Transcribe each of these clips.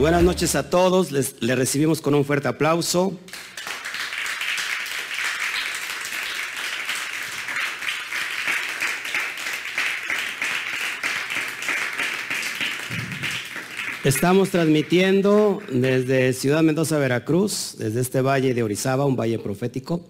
Buenas noches a todos, les, recibimos con un fuerte aplauso. Estamos transmitiendo desde Ciudad Mendoza, Veracruz, desde este valle de Orizaba, un valle profético.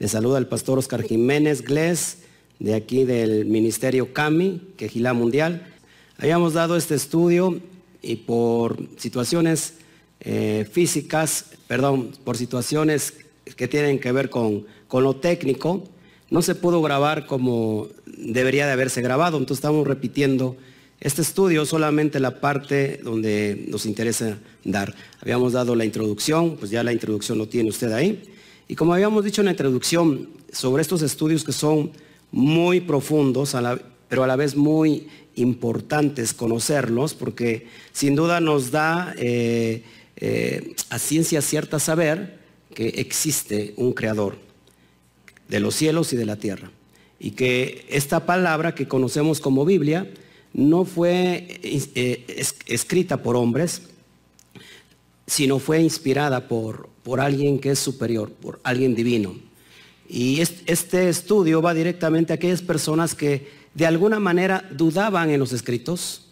Les saluda el pastor Oscar Jiménez Gles, de aquí del Ministerio CAMI, Quejilá Mundial. Habíamos dado este estudio y por situaciones eh, físicas, perdón, por situaciones que tienen que ver con, con lo técnico, no se pudo grabar como debería de haberse grabado, entonces estamos repitiendo este estudio, solamente la parte donde nos interesa dar. Habíamos dado la introducción, pues ya la introducción lo tiene usted ahí. Y como habíamos dicho en la introducción, sobre estos estudios que son muy profundos, pero a la vez muy importantes conocerlos porque sin duda nos da eh, eh, a ciencia cierta saber que existe un creador de los cielos y de la tierra y que esta palabra que conocemos como Biblia no fue eh, escrita por hombres, sino fue inspirada por, por alguien que es superior, por alguien divino. Y este estudio va directamente a aquellas personas que de alguna manera dudaban en los escritos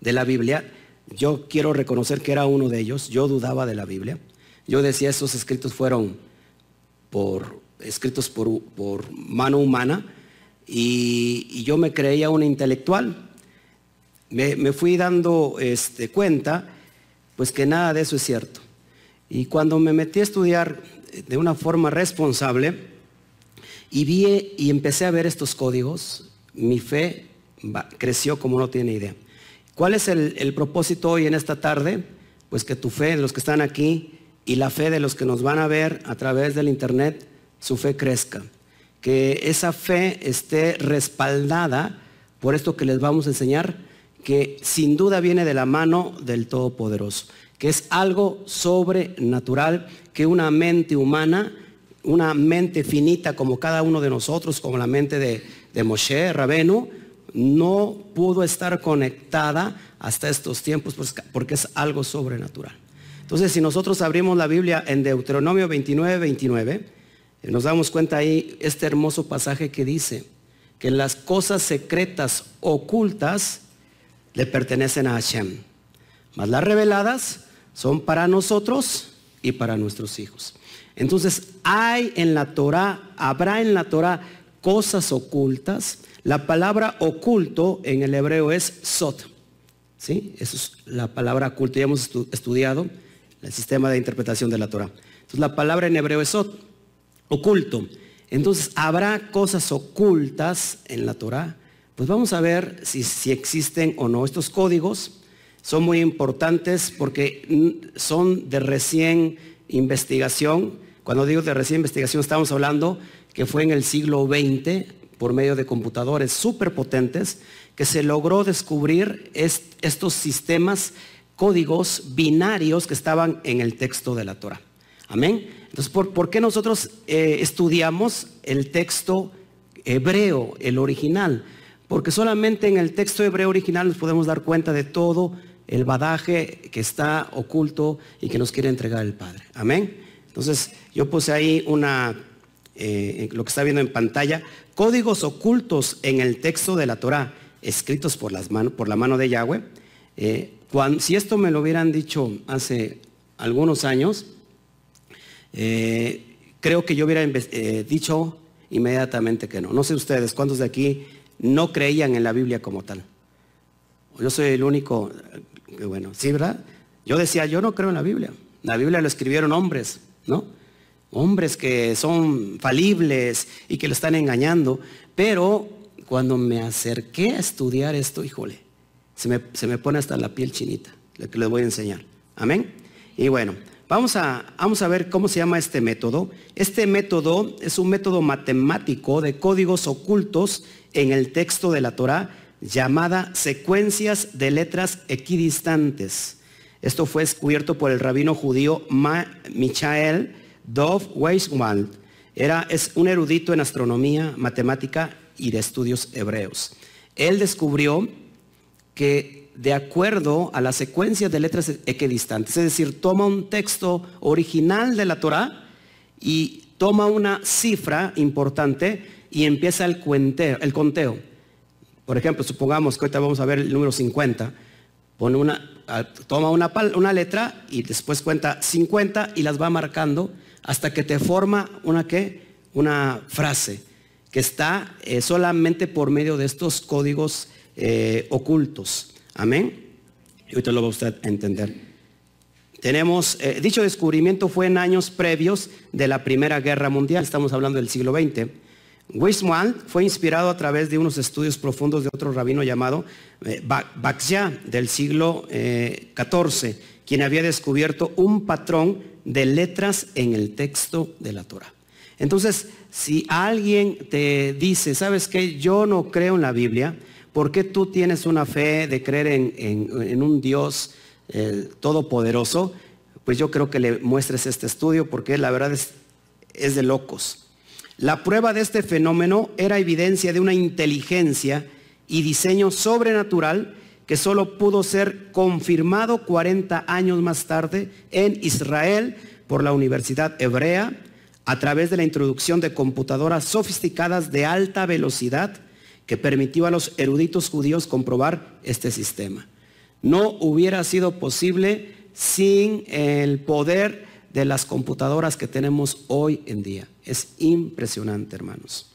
de la Biblia. Yo quiero reconocer que era uno de ellos. Yo dudaba de la Biblia. Yo decía, esos escritos fueron por, escritos por, mano humana y, yo me creía un intelectual. Me, fui dando este, cuenta, pues que nada de eso es cierto. Y cuando me metí a estudiar de una forma responsable y vi y empecé a ver estos códigos, mi fe creció como no tiene idea. ¿Cuál es el, propósito hoy en esta tarde? Pues que tu fe de los que están aquí y la fe de los que nos van a ver a través del internet, su fe crezca. Que esa fe esté respaldada por esto que les vamos a enseñar, que sin duda viene de la mano del Todopoderoso, que es algo sobrenatural, que una mente humana, una mente finita como cada uno de nosotros, como la mente de, de Moshe Rabenu no pudo estar conectada hasta estos tiempos pues, porque es algo sobrenatural. Entonces, si nosotros abrimos la Biblia en Deuteronomio 29, 29, eh, nos damos cuenta ahí este hermoso pasaje que dice que las cosas secretas ocultas le pertenecen a Hashem, mas las reveladas son para nosotros y para nuestros hijos. Entonces, hay en la Torah, habrá en la Torah cosas ocultas. La palabra oculto en el hebreo es sot. ¿Sí? Esa es la palabra oculto. Ya hemos estudiado el sistema de interpretación de la Torah. Entonces la palabra en hebreo es sot, oculto. Entonces, ¿habrá cosas ocultas en la Torah? Pues vamos a ver si, si existen o no. Estos códigos son muy importantes porque son de recién investigación. Cuando digo de recién investigación estamos hablando que fue en el siglo XX, por medio de computadores superpotentes, que se logró descubrir estos sistemas, códigos binarios que estaban en el texto de la Torah. Amén. Entonces, ¿por, qué nosotros eh, estudiamos el texto hebreo, el original? Porque solamente en el texto hebreo original nos podemos dar cuenta de todo el badaje que está oculto y que nos quiere entregar el Padre. Amén. Entonces, yo puse ahí una eh, lo que está viendo en pantalla, códigos ocultos en el texto de la Torah, escritos por, las por la mano de Yahweh. Eh, si esto me lo hubieran dicho hace algunos años, eh, creo que yo hubiera dicho inmediatamente que no. No sé ustedes, ¿cuántos de aquí no creían en la Biblia como tal? Yo soy el único, bueno, sí, ¿verdad? Yo decía, yo no creo en la Biblia. La Biblia lo escribieron hombres, ¿no? Hombres que son falibles y que lo están engañando. Pero cuando me acerqué a estudiar esto, híjole, se me, pone hasta la piel chinita, lo que les voy a enseñar. Amén. Y bueno, vamos a, vamos a ver cómo se llama este método. Este método es un método matemático de códigos ocultos en el texto de la Torah llamada secuencias de letras equidistantes. Esto fue descubierto por el rabino judío Michael Dov Weiswald era, es un erudito en astronomía, matemática y de estudios hebreos. Él descubrió que de acuerdo a la secuencia de letras equidistantes. Es decir, toma un texto original de la Torah y toma una cifra importante y empieza el, el conteo. Por ejemplo, supongamos que ahorita vamos a ver el número 50. Pone una, toma una, una letra y después cuenta 50 y las va marcando hasta que te forma una, ¿qué? una frase que está eh, solamente por medio de estos códigos eh, ocultos. Amén. Y ahorita lo va usted a entender. Tenemos, eh, dicho descubrimiento fue en años previos de la Primera Guerra Mundial, estamos hablando del siglo XX. Weissman fue inspirado a través de unos estudios profundos de otro rabino llamado eh, del siglo XIV, quien había descubierto un patrón de letras en el texto de la Torah. Entonces, si alguien te dice, ¿sabes qué? Yo no creo en la Biblia, ¿por qué tú tienes una fe de creer en, un Dios eh, todopoderoso? Pues yo creo que le muestres este estudio porque la verdad es, es de locos. La prueba de este fenómeno era evidencia de una inteligencia y diseño sobrenatural que solo pudo ser confirmado 40 años más tarde en Israel por la Universidad Hebrea a través de la introducción de computadoras sofisticadas de alta velocidad que permitió a los eruditos judíos comprobar este sistema. No hubiera sido posible sin el poder de las computadoras que tenemos hoy en día. Es impresionante, hermanos.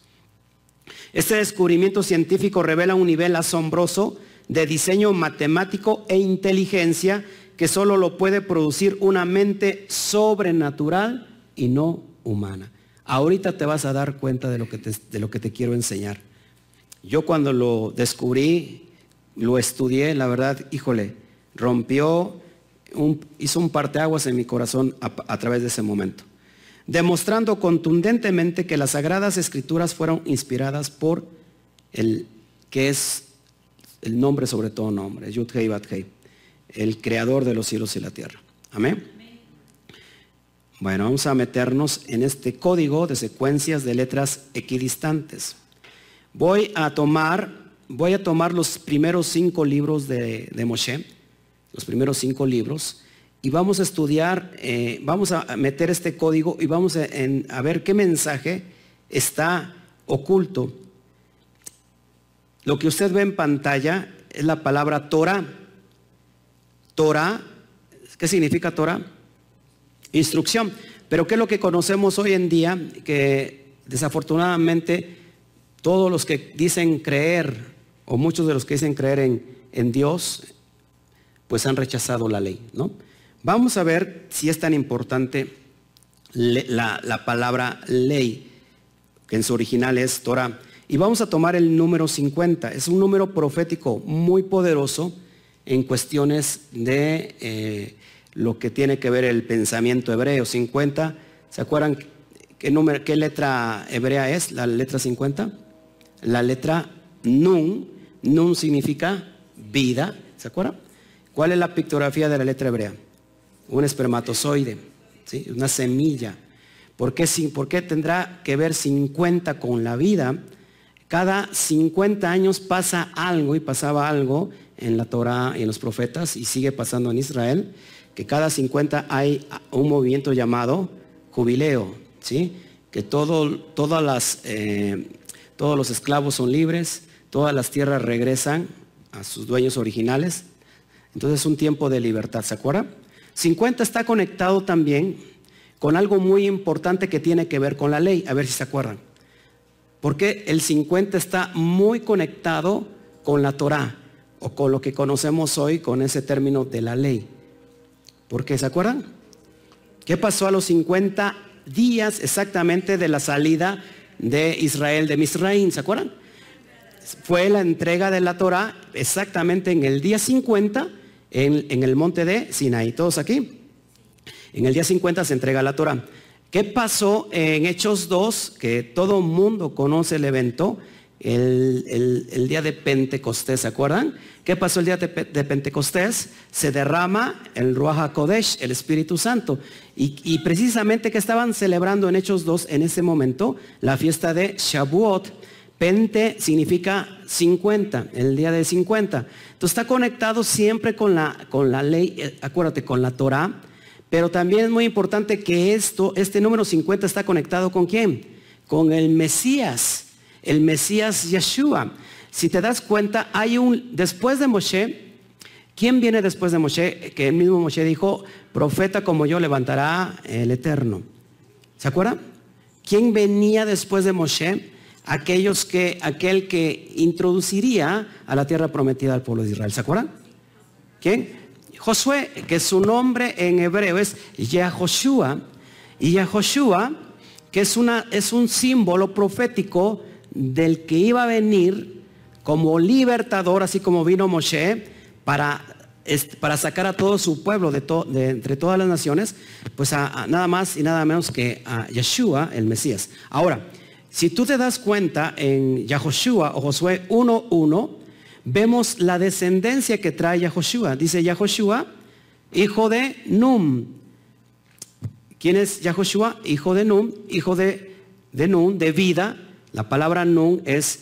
Este descubrimiento científico revela un nivel asombroso de diseño matemático e inteligencia que solo lo puede producir una mente sobrenatural y no humana. Ahorita te vas a dar cuenta de lo que te, de lo que te quiero enseñar. Yo cuando lo descubrí, lo estudié, la verdad, híjole, rompió, hizo un parteaguas en mi corazón a, a través de ese momento, demostrando contundentemente que las sagradas escrituras fueron inspiradas por el que es el nombre sobre todo nombre, Yud Hei Bat Hei, el creador de los cielos y la tierra. Amén. Bueno, vamos a meternos en este código de secuencias de letras equidistantes. Voy a tomar, voy a tomar los primeros cinco libros de, Moshe, los primeros cinco libros, y vamos a estudiar, eh, vamos a meter este código y vamos a ver qué mensaje está oculto. Lo que usted ve en pantalla es la palabra Torah. Torah, ¿qué significa Torah? instrucción. Pero ¿qué es lo que conocemos hoy en día? Que desafortunadamente todos los que dicen creer, o muchos de los que dicen creer en, Dios, pues han rechazado la ley, ¿no? Vamos a ver si es tan importante la, la palabra ley, que en su original es Torah. Y vamos a tomar el número 50. Es un número profético muy poderoso en cuestiones de eh, lo que tiene que ver el pensamiento hebreo. 50, ¿se acuerdan qué, número, qué letra hebrea es la letra 50? La letra Nun. Nun significa vida, ¿se acuerdan? ¿Cuál es la pictografía de la letra hebrea? Un espermatozoide, ¿sí? una semilla. ¿Por qué, ¿Por qué tendrá que ver 50 con la vida? Cada 50 años pasa algo y pasaba algo en la Torah y en los profetas y sigue pasando en Israel que cada 50 hay un movimiento llamado jubileo, ¿sí? que todo, todas las, eh, todos los esclavos son libres, todas las tierras regresan a sus dueños originales. Entonces es un tiempo de libertad, ¿se acuerdan? 50 está conectado también con algo muy importante que tiene que ver con la ley, a ver si se acuerdan. Porque el 50 está muy conectado con la Torah o con lo que conocemos hoy con ese término de la ley. ¿Por qué? ¿Se acuerdan? ¿Qué pasó a los 50 días exactamente de la salida de Israel de Misraín? ¿Se acuerdan? Fue la entrega de la Torah exactamente en el día 50 en, en el monte de Sinaí. ¿Todos aquí? En el día 50 se entrega la Torah. ¿Qué pasó en Hechos 2? Que todo mundo conoce el evento el, día de Pentecostés, ¿se acuerdan? ¿Qué pasó el día de, Pentecostés? Se derrama el Ruach HaKodesh, el Espíritu Santo. Y, precisamente que estaban celebrando en Hechos 2 en ese momento la fiesta de Shavuot. Pente significa 50, el día de 50. Entonces está conectado siempre con la, con la ley, eh, acuérdate, con la Torah, pero también es muy importante que esto, este número 50 está conectado con quién? Con el Mesías, el Mesías Yeshua. Si te das cuenta, hay un, después de Moshe, ¿quién viene después de Moshe? Que el mismo Moshe dijo, profeta como yo levantará el Eterno. ¿Se acuerdan? ¿Quién venía después de Moshe? Aquellos que, aquel que introduciría a la tierra prometida al pueblo de Israel. ¿Se acuerdan? ¿Quién? Josué, que su nombre en hebreo es Yahoshua, y Yahoshua, que es, una, es un símbolo profético del que iba a venir como libertador, así como vino Moshe, para, para sacar a todo su pueblo de, de entre todas las naciones, pues a, nada más y nada menos que a Yeshua, el Mesías. Ahora, si tú te das cuenta en Yahoshua o Josué 1.1, vemos la descendencia que trae Yahoshua. Dice Yahoshua, hijo de Num. ¿Quién es Yahoshua? Hijo de Num, hijo de, de Num, de vida. La palabra Num es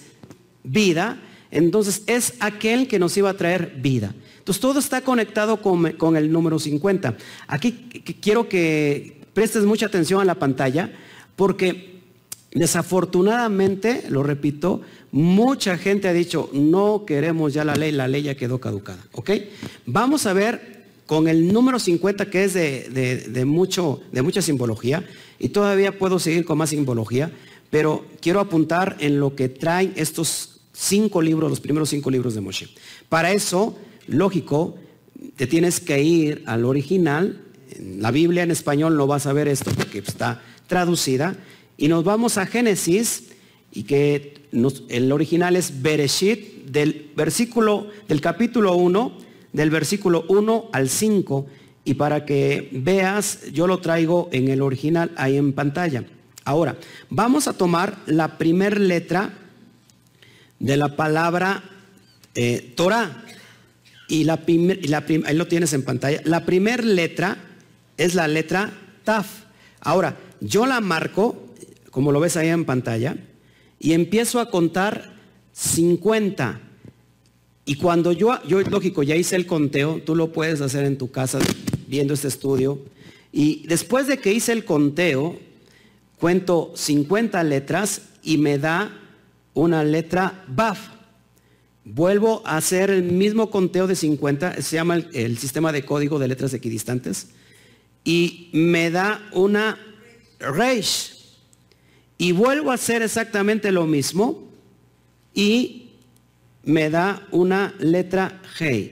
vida. Entonces es aquel que nos iba a traer vida. Entonces todo está conectado con, con el número 50. Aquí quiero que prestes mucha atención a la pantalla porque desafortunadamente, lo repito, Mucha gente ha dicho, no queremos ya la ley, la ley ya quedó caducada. Vamos a ver con el número 50 que es de, mucho, de mucha simbología, y todavía puedo seguir con más simbología, pero quiero apuntar en lo que traen estos cinco libros, los primeros cinco libros de Moshe. Para eso, lógico, te tienes que ir al original. la Biblia en español no vas a ver esto porque está traducida. Y nos vamos a Génesis y que el original es Bereshit, del versículo, del capítulo 1, del versículo 1 al 5, y para que veas, yo lo traigo en el original ahí en pantalla. Ahora, vamos a tomar la primer letra de la palabra eh, Torah. Y la, la ahí lo tienes en pantalla. La primera letra es la letra Taf. Ahora, yo la marco, como lo ves ahí en pantalla, y empiezo a contar 50. Y cuando yo, yo, lógico, ya hice el conteo, tú lo puedes hacer en tu casa viendo este estudio. Y después de que hice el conteo, cuento 50 letras y me da una letra BAF. Vuelvo a hacer el mismo conteo de 50, se llama el, sistema de código de letras equidistantes, y me da una Reish. Y vuelvo a hacer exactamente lo mismo y me da una letra G,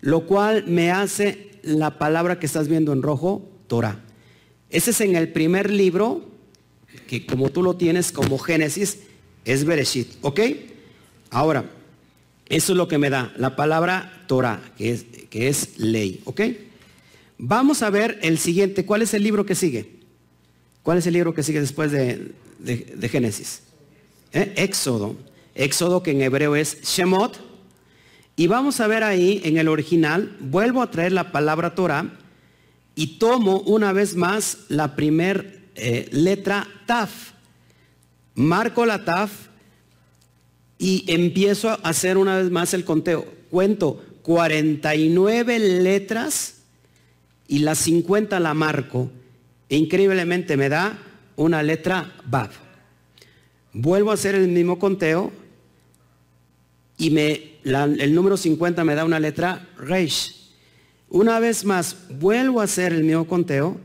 lo cual me hace la palabra que estás viendo en rojo, Torah. Ese es en el primer libro, que como tú lo tienes como Génesis, es Bereshit, ¿ok? Ahora, eso es lo que me da la palabra Torah, que es, que es ley, ¿ok? Vamos a ver el siguiente, ¿cuál es el libro que sigue? ¿Cuál es el libro que sigue después de, de, Génesis. ¿Eh? Éxodo. Éxodo que en hebreo es Shemot. Y vamos a ver ahí en el original, vuelvo a traer la palabra Torah y tomo una vez más la primer eh, letra Taf. Marco la Taf y empiezo a hacer una vez más el conteo. Cuento 49 letras y las 50 la marco. E increíblemente me da una letra Bab. Vuelvo a hacer el mismo conteo y me, el número 50 me da una letra Reish. Una vez más, vuelvo a hacer el mismo conteo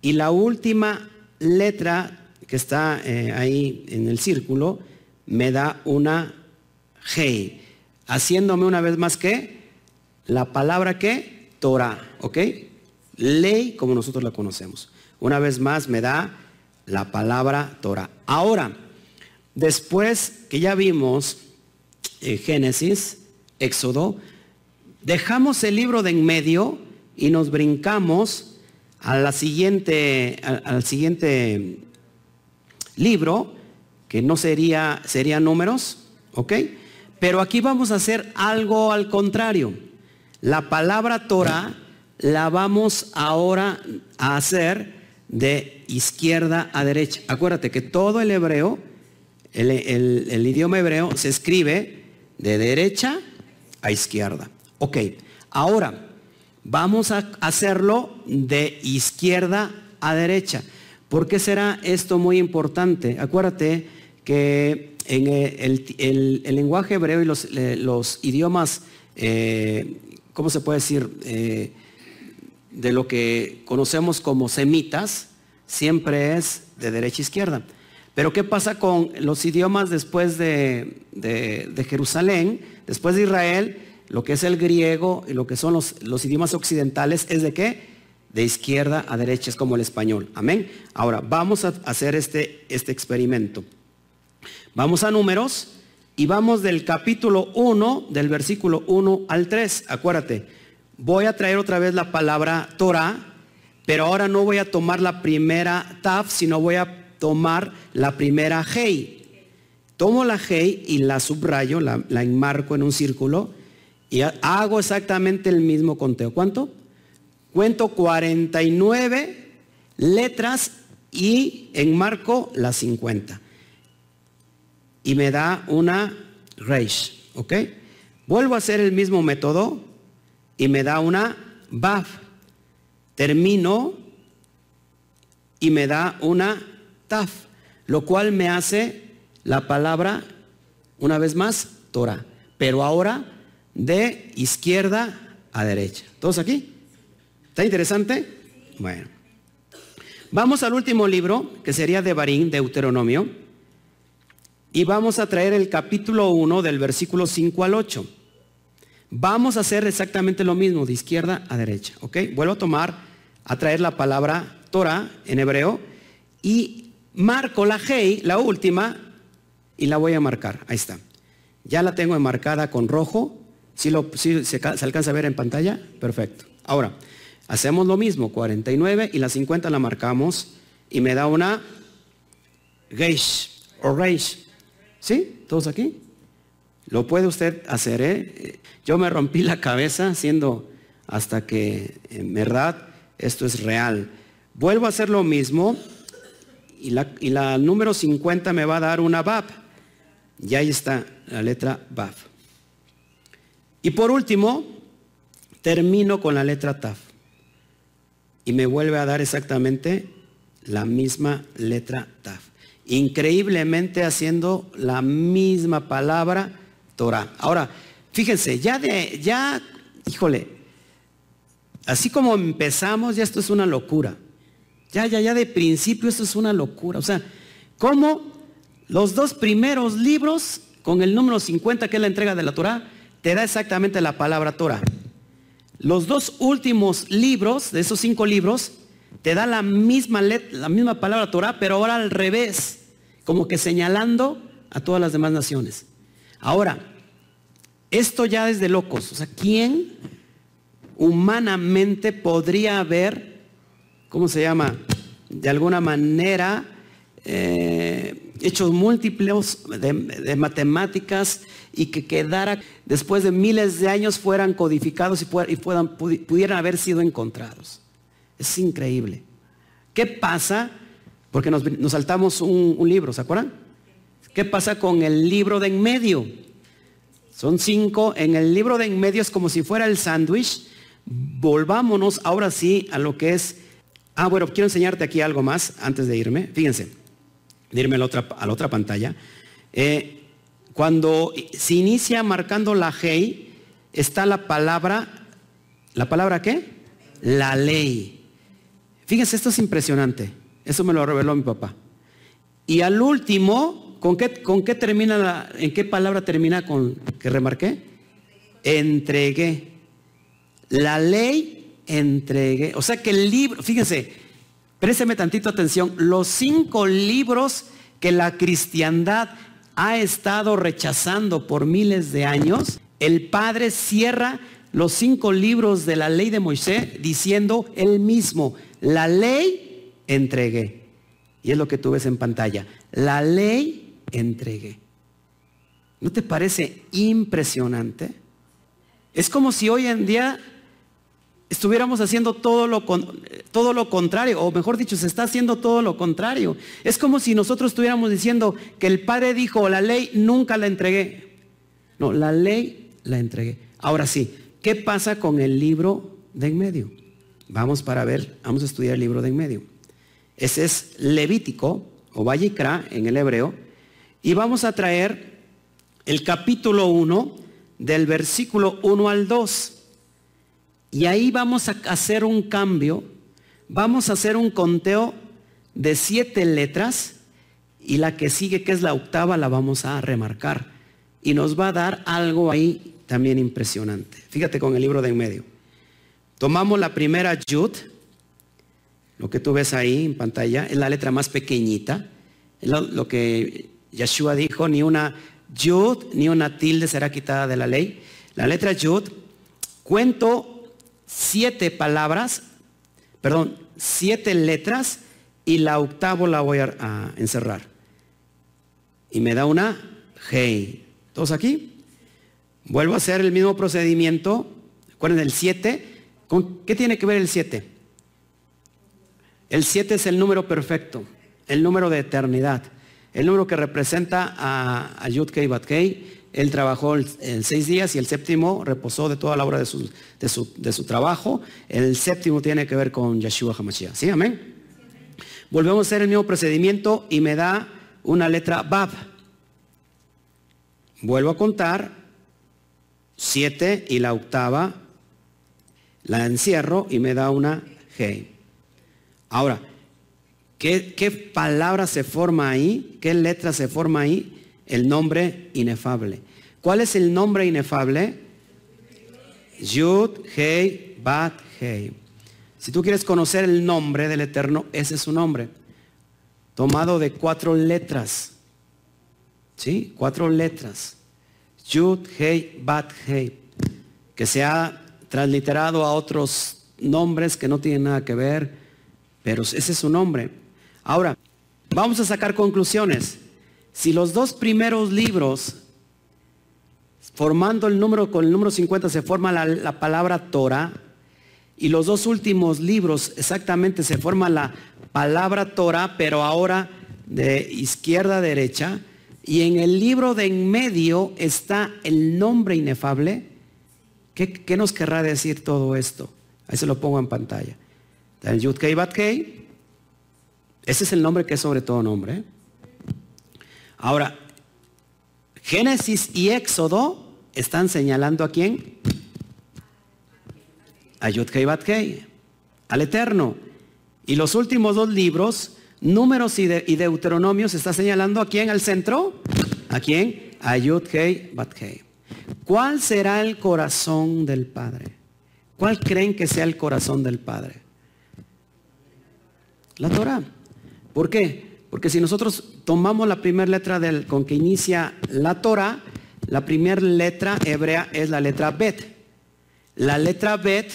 y la última letra que está eh, ahí en el círculo me da una G, haciéndome una vez más que la palabra que Torah, ¿ok? Ley como nosotros la conocemos. Una vez más me da la palabra Torah. Ahora, después que ya vimos eh, Génesis, Éxodo, dejamos el libro de en medio y nos brincamos siguiente, al, siguiente libro, que no sería, sería números, ¿ok? Pero aquí vamos a hacer algo al contrario. La palabra Torah la vamos ahora a hacer de izquierda a derecha. Acuérdate que todo el hebreo el, idioma hebreo se escribe de derecha a izquierda. Ok, ahora vamos a hacerlo de izquierda a derecha. ¿Por qué será esto muy importante? Acuérdate que en el, lenguaje hebreo y los, los idiomas, eh, ¿cómo se puede decir? Eh, de lo que conocemos como semitas, siempre es de derecha a izquierda. Pero ¿qué pasa con los idiomas después de, Jerusalén, después de Israel? Lo que es el griego y lo que son los, los idiomas occidentales es de qué? De izquierda a derecha, es como el español. Amén. Ahora, vamos a hacer este, este experimento. Vamos a números y vamos del capítulo 1, del versículo 1 al 3. Acuérdate, voy a traer otra vez la palabra Torah, pero ahora no voy a tomar la primera taf, sino voy a tomar la primera Hei. Tomo la Hei y la subrayo, la, enmarco en un círculo y hago exactamente el mismo conteo. ¿Cuánto? Cuento 49 letras y enmarco las 50. Y me da una Reish. ¿Ok? Vuelvo a hacer el mismo método y me da una Baf. Termino y me da una taf, lo cual me hace la palabra, una vez más, Torah, pero ahora de izquierda a derecha. ¿Todos aquí? ¿Está interesante? Bueno. Vamos al último libro, que sería de Barín, Deuteronomio, y vamos a traer el capítulo 1 del versículo 5 al 8. Vamos a hacer exactamente lo mismo, de izquierda a derecha, ¿ok? Vuelvo a tomar, a traer la palabra Torah en hebreo, y marco la G, la última, y la voy a marcar. Ahí está. Ya la tengo enmarcada con rojo. Si, lo, se, alcanza a ver en pantalla, perfecto. Ahora, hacemos lo mismo, 49 y la 50 la marcamos y me da una Geish o Reish. ¿Sí? ¿Todos aquí? Lo puede usted hacer, ¿eh? Yo me rompí la cabeza haciendo hasta que en verdad esto es real. Vuelvo a hacer lo mismo y la, número 50 me va a dar una BAP. Y ahí está la letra BAP. Y por último, termino con la letra TAF. Y me vuelve a dar exactamente la misma letra TAF. Increíblemente haciendo la misma palabra Torah. Ahora, fíjense, ya de, ya, híjole, así como empezamos, ya esto es una locura. Ya, ya, ya de principio esto es una locura. O sea, ¿cómo los dos primeros libros con el número 50, que es la entrega de la Torah, te da exactamente la palabra Torah? Los dos últimos libros, de esos cinco libros, te da la misma, la misma palabra Torah, pero ahora al revés, como que señalando a todas las demás naciones. Ahora, esto ya es de locos. O sea, ¿quién humanamente podría haber ¿cómo se llama? De alguna manera, eh, hechos múltiples de, matemáticas y que quedara, después de miles de años, fueran codificados y, pudieran haber sido encontrados. Es increíble. ¿Qué pasa? Porque nos, saltamos un, un libro, ¿se acuerdan? ¿Qué pasa con el libro de en medio? Son cinco. En el libro de en medio es como si fuera el sándwich. Volvámonos ahora sí a lo que es Ah, bueno, quiero enseñarte aquí algo más antes de irme. Fíjense, de irme a la otra, a otra pantalla. Eh, cuando se inicia marcando la G, está la palabra, ¿la palabra qué? La ley. Fíjense, esto es impresionante. Eso me lo reveló mi papá. Y al último, ¿con qué, termina la, en qué palabra termina con que remarqué? Entregué. La ley entregué. O sea que el libro, fíjense, présteme tantito atención, los cinco libros que la cristiandad ha estado rechazando por miles de años, el Padre cierra los cinco libros de la ley de Moisés diciendo él mismo, la ley entregué. Y es lo que tú ves en pantalla, la ley entregué. ¿No te parece impresionante? Es como si hoy en día estuviéramos haciendo todo lo, todo lo contrario, o mejor dicho, se está haciendo todo lo contrario. Es como si nosotros estuviéramos diciendo que el Padre dijo, la ley nunca la entregué. No, la ley la entregué. Ahora sí, ¿qué pasa con el libro de en medio? Vamos para ver, vamos a estudiar el libro de en medio. Ese es Levítico o Vallicra en el hebreo. Y vamos a traer el capítulo 1 del versículo 1 al 2. Y ahí vamos a hacer un cambio, vamos a hacer un conteo de siete letras y la que sigue, que es la octava, la vamos a remarcar. Y nos va a dar algo ahí también impresionante. Fíjate con el libro de en medio. Tomamos la primera Yud, lo que tú ves ahí en pantalla, es la letra más pequeñita. Lo, lo que Yeshua dijo, ni una Yud ni una tilde será quitada de la ley. La letra Yud, cuento siete palabras, perdón, siete letras y la octavo la voy a, encerrar. Y me da una Hey. ¿Todos aquí? Vuelvo a hacer el mismo procedimiento. Recuerden el 7. ¿Con qué tiene que ver el 7? El 7 es el número perfecto, el número de eternidad. El número que representa a, a Yud Kei Bat él trabajó en seis días y el séptimo reposó de toda la obra de su, de su, trabajo. El séptimo tiene que ver con Yeshua HaMashiach. ¿Sí? Amén. Volvemos a hacer el mismo procedimiento y me da una letra Bab. Vuelvo a contar siete y la octava la encierro y me da una G. Ahora, ¿Qué, palabra se forma ahí? ¿Qué letra se forma ahí? El nombre inefable. ¿Cuál es el nombre inefable? Yud, Hei, Bat, Hei. Si tú quieres conocer el nombre del Eterno, ese es su nombre. Tomado de cuatro letras. ¿Sí? Cuatro letras. Yud, Hei, Bat, Hei. Que se ha transliterado a otros nombres que no tienen nada que ver, pero ese es su nombre. Ahora, vamos a sacar conclusiones. Si los dos primeros libros, formando el número con el número 50, se forma la, palabra Torah, y los dos últimos libros exactamente se forma la palabra Torah, pero ahora de izquierda a derecha, y en el libro de en medio está el nombre inefable. ¿Qué, nos querrá decir todo esto? Ahí se lo pongo en pantalla. Yud Bat ese es el nombre que es sobre todo nombre. Ahora, Génesis y Éxodo están señalando a quién? A Yudkei Batkei, al Eterno. Y los últimos dos libros, Números y, Deuteronomios, está señalando a quién al centro? ¿A quién? A Yudkei Batkei. ¿Cuál será el corazón del Padre? ¿Cuál creen que sea el corazón del Padre? La Torah. ¿Por qué? Porque si nosotros tomamos la primera letra con que inicia la Torah, la primera letra hebrea es la letra Bet. La letra Bet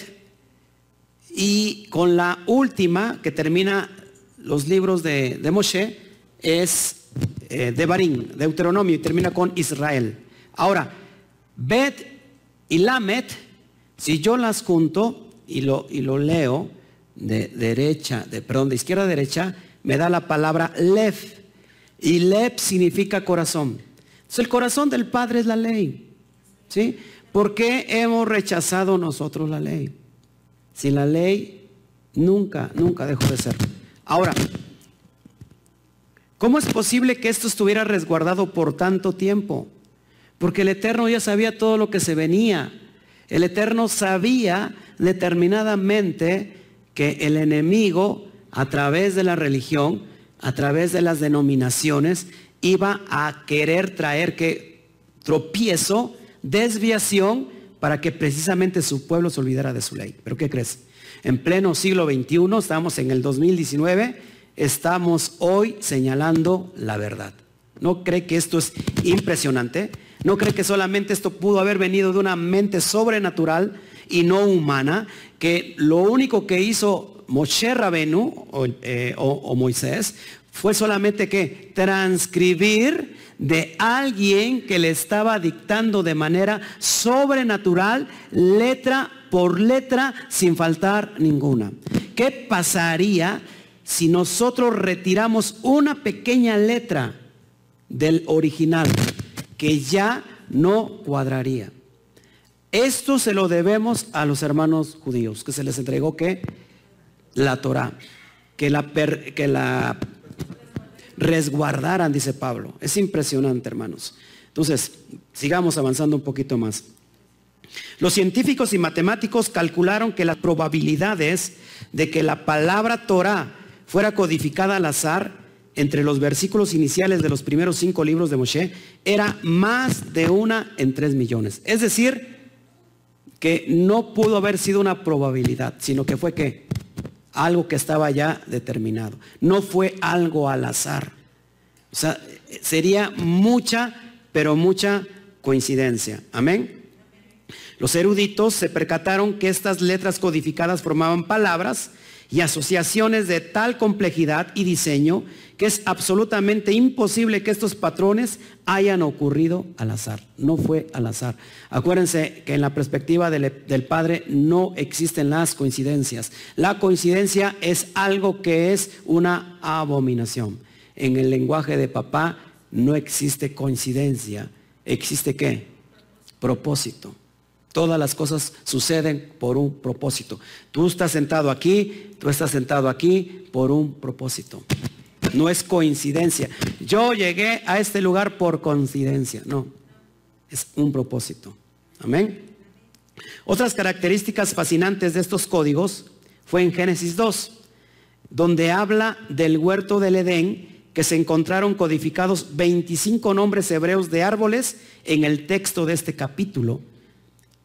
y con la última que termina los libros de, Moshe es eh, de Barín, Deuteronomio, y termina con Israel. Ahora, Bet y Lamet, si yo las junto y lo, y lo leo de derecha, de, perdón, de izquierda a derecha, me da la palabra Lev. Y Lev significa corazón. Entonces el corazón del Padre es la ley. ¿Sí? ¿Por qué hemos rechazado nosotros la ley? Si la ley nunca, nunca dejó de ser. Ahora, ¿cómo es posible que esto estuviera resguardado por tanto tiempo? Porque el Eterno ya sabía todo lo que se venía. El Eterno sabía determinadamente que el enemigo a través de la religión, a través de las denominaciones, iba a querer traer que tropiezo, desviación, para que precisamente su pueblo se olvidara de su ley. ¿Pero qué crees? En pleno siglo XXI, estamos en el 2019, estamos hoy señalando la verdad. ¿No cree que esto es impresionante? ¿No cree que solamente esto pudo haber venido de una mente sobrenatural y no humana? Que lo único que hizo Moshe Rabenu eh, o, Moisés fue solamente que transcribir de alguien que le estaba dictando de manera sobrenatural, letra por letra, sin faltar ninguna. ¿Qué pasaría si nosotros retiramos una pequeña letra del original que ya no cuadraría? Esto se lo debemos a los hermanos judíos, que se les entregó que la Torah, que la, resguardaran, dice Pablo. Es impresionante, hermanos. Entonces, sigamos avanzando un poquito más. Los científicos y matemáticos calcularon que las probabilidades de que la palabra Torah fuera codificada al azar entre los versículos iniciales de los primeros cinco libros de Moshe era más de una en tres millones. Es decir, que no pudo haber sido una probabilidad, sino que fue que algo que estaba ya determinado. No fue algo al azar. O sea, sería mucha, pero mucha coincidencia. Amén. Los eruditos se percataron que estas letras codificadas formaban palabras y asociaciones de tal complejidad y diseño que es absolutamente imposible que estos patrones hayan ocurrido al azar. No fue al azar. Acuérdense que en la perspectiva del, Padre no existen las coincidencias. La coincidencia es algo que es una abominación. En el lenguaje de papá no existe coincidencia. ¿Existe qué? Propósito. Todas las cosas suceden por un propósito. Tú estás sentado aquí, tú estás sentado aquí por un propósito. No es coincidencia. Yo llegué a este lugar por coincidencia. No, es un propósito. Amén. Otras características fascinantes de estos códigos fue en Génesis 2, donde habla del huerto del Edén, que se encontraron codificados 25 nombres hebreos de árboles en el texto de este capítulo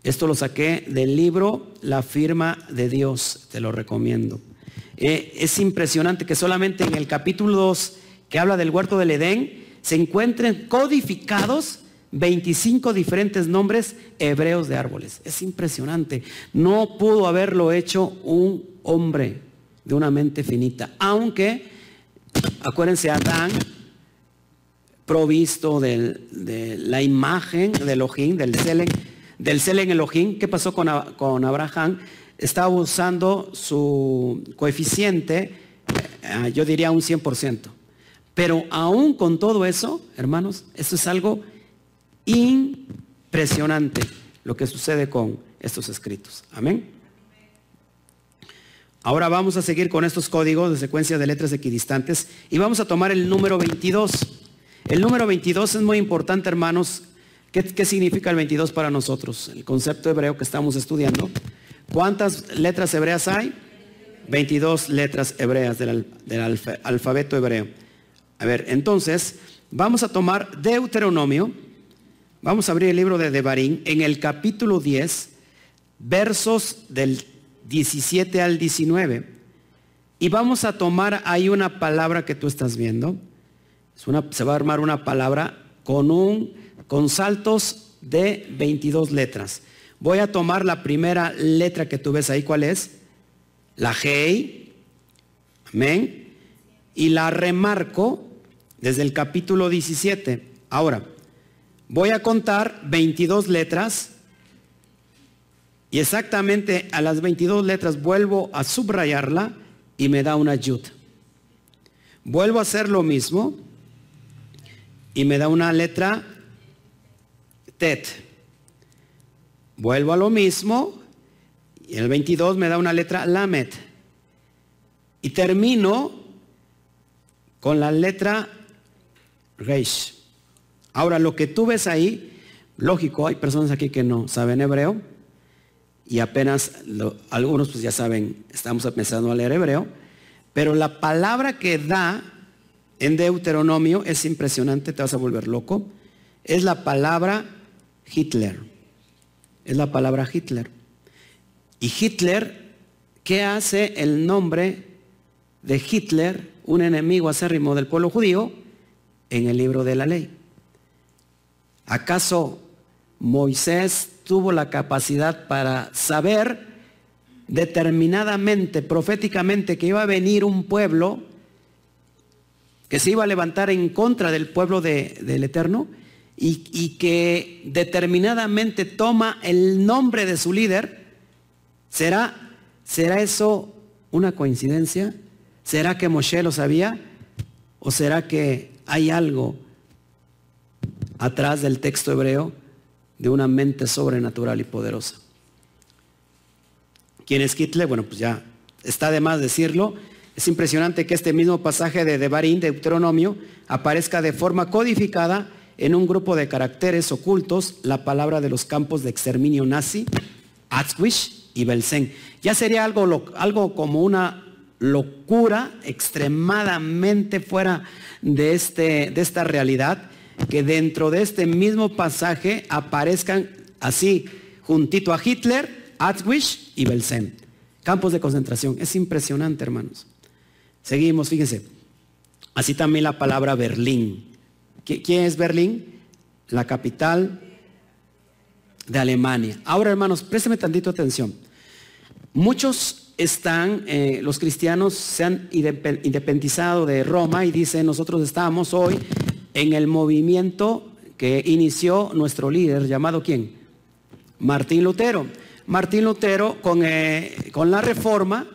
esto lo saqué del libro La firma de Dios, te lo recomiendo. Eh, es impresionante que solamente en el capítulo 2, que habla del huerto del Edén, se encuentren codificados 25 diferentes nombres hebreos de árboles. Es impresionante. No pudo haberlo hecho un hombre de una mente finita. Aunque, acuérdense, Adán, provisto de la imagen del Elohim, del Selen, del Selen Elohim. ¿Qué pasó con, con Abraham? Estaba usando su coeficiente, eh, yo diría un 100%. Pero aún con todo eso, hermanos, eso es algo impresionante lo que sucede con estos escritos. Amén. Ahora vamos a seguir con estos códigos de secuencia de letras equidistantes y vamos a tomar el número 22. El número 22 es muy importante, hermanos, ¿Qué, significa el 22 para nosotros? El concepto hebreo que estamos estudiando. ¿Cuántas letras hebreas hay? 22 letras hebreas del, alfabeto hebreo. A ver, entonces, vamos a tomar Deuteronomio. Vamos a abrir el libro de Devarim en el capítulo 10, versos del 17 al 19. Y vamos a tomar ahí una palabra que tú estás viendo. se va a armar una palabra con un con saltos de 22 letras. Voy a tomar la primera letra que tú ves ahí, ¿cuál es? La G. Amén. Y la remarco desde el capítulo 17. Ahora, voy a contar 22 letras y exactamente a las 22 letras vuelvo a subrayarla y me da una yud. Vuelvo a hacer lo mismo y me da una letra Tet. Vuelvo a lo mismo. Y el 22 me da una letra Lamet. Y termino con la letra Reish. Ahora, lo que tú ves ahí, lógico, hay personas aquí que no saben hebreo. Y apenas algunos pues ya saben, estamos empezando a leer hebreo. Pero la palabra que da en Deuteronomio es impresionante, te vas a volver loco. Es la palabra Hitler. Es la palabra Hitler. Y Hitler, ¿qué hace el nombre de Hitler, un enemigo acérrimo del pueblo judío, en el libro de la ley? ¿Acaso Moisés tuvo la capacidad para saber determinadamente, proféticamente, que iba a venir un pueblo que se iba a levantar en contra del pueblo del Eterno y, que determinadamente toma el nombre de su líder, ¿será, ¿será eso una coincidencia? ¿Será que Moshe lo sabía? ¿O será que hay algo atrás del texto hebreo de una mente sobrenatural y poderosa? ¿Quién es Hitler? Bueno, pues ya está de más decirlo. Es impresionante que este mismo pasaje de Devarim, de Deuteronomio, aparezca de forma codificada en un grupo de caracteres ocultos la palabra de los campos de exterminio nazi, Auschwitz y Belsen. Ya sería algo, algo como una locura extremadamente fuera de, este, de esta realidad, que dentro de este mismo pasaje aparezcan así, juntito a Hitler, Auschwitz y Belsen. Campos de concentración. Es impresionante, hermanos. Seguimos, fíjense. Así también la palabra Berlín. ¿Quién es Berlín? La capital de Alemania. Ahora, hermanos, présteme tantito atención. Muchos están, eh, los cristianos se han independizado de Roma y dicen, nosotros estamos hoy en el movimiento que inició nuestro líder, llamado quién? Martín Lutero. Martín Lutero con, eh, con la reforma,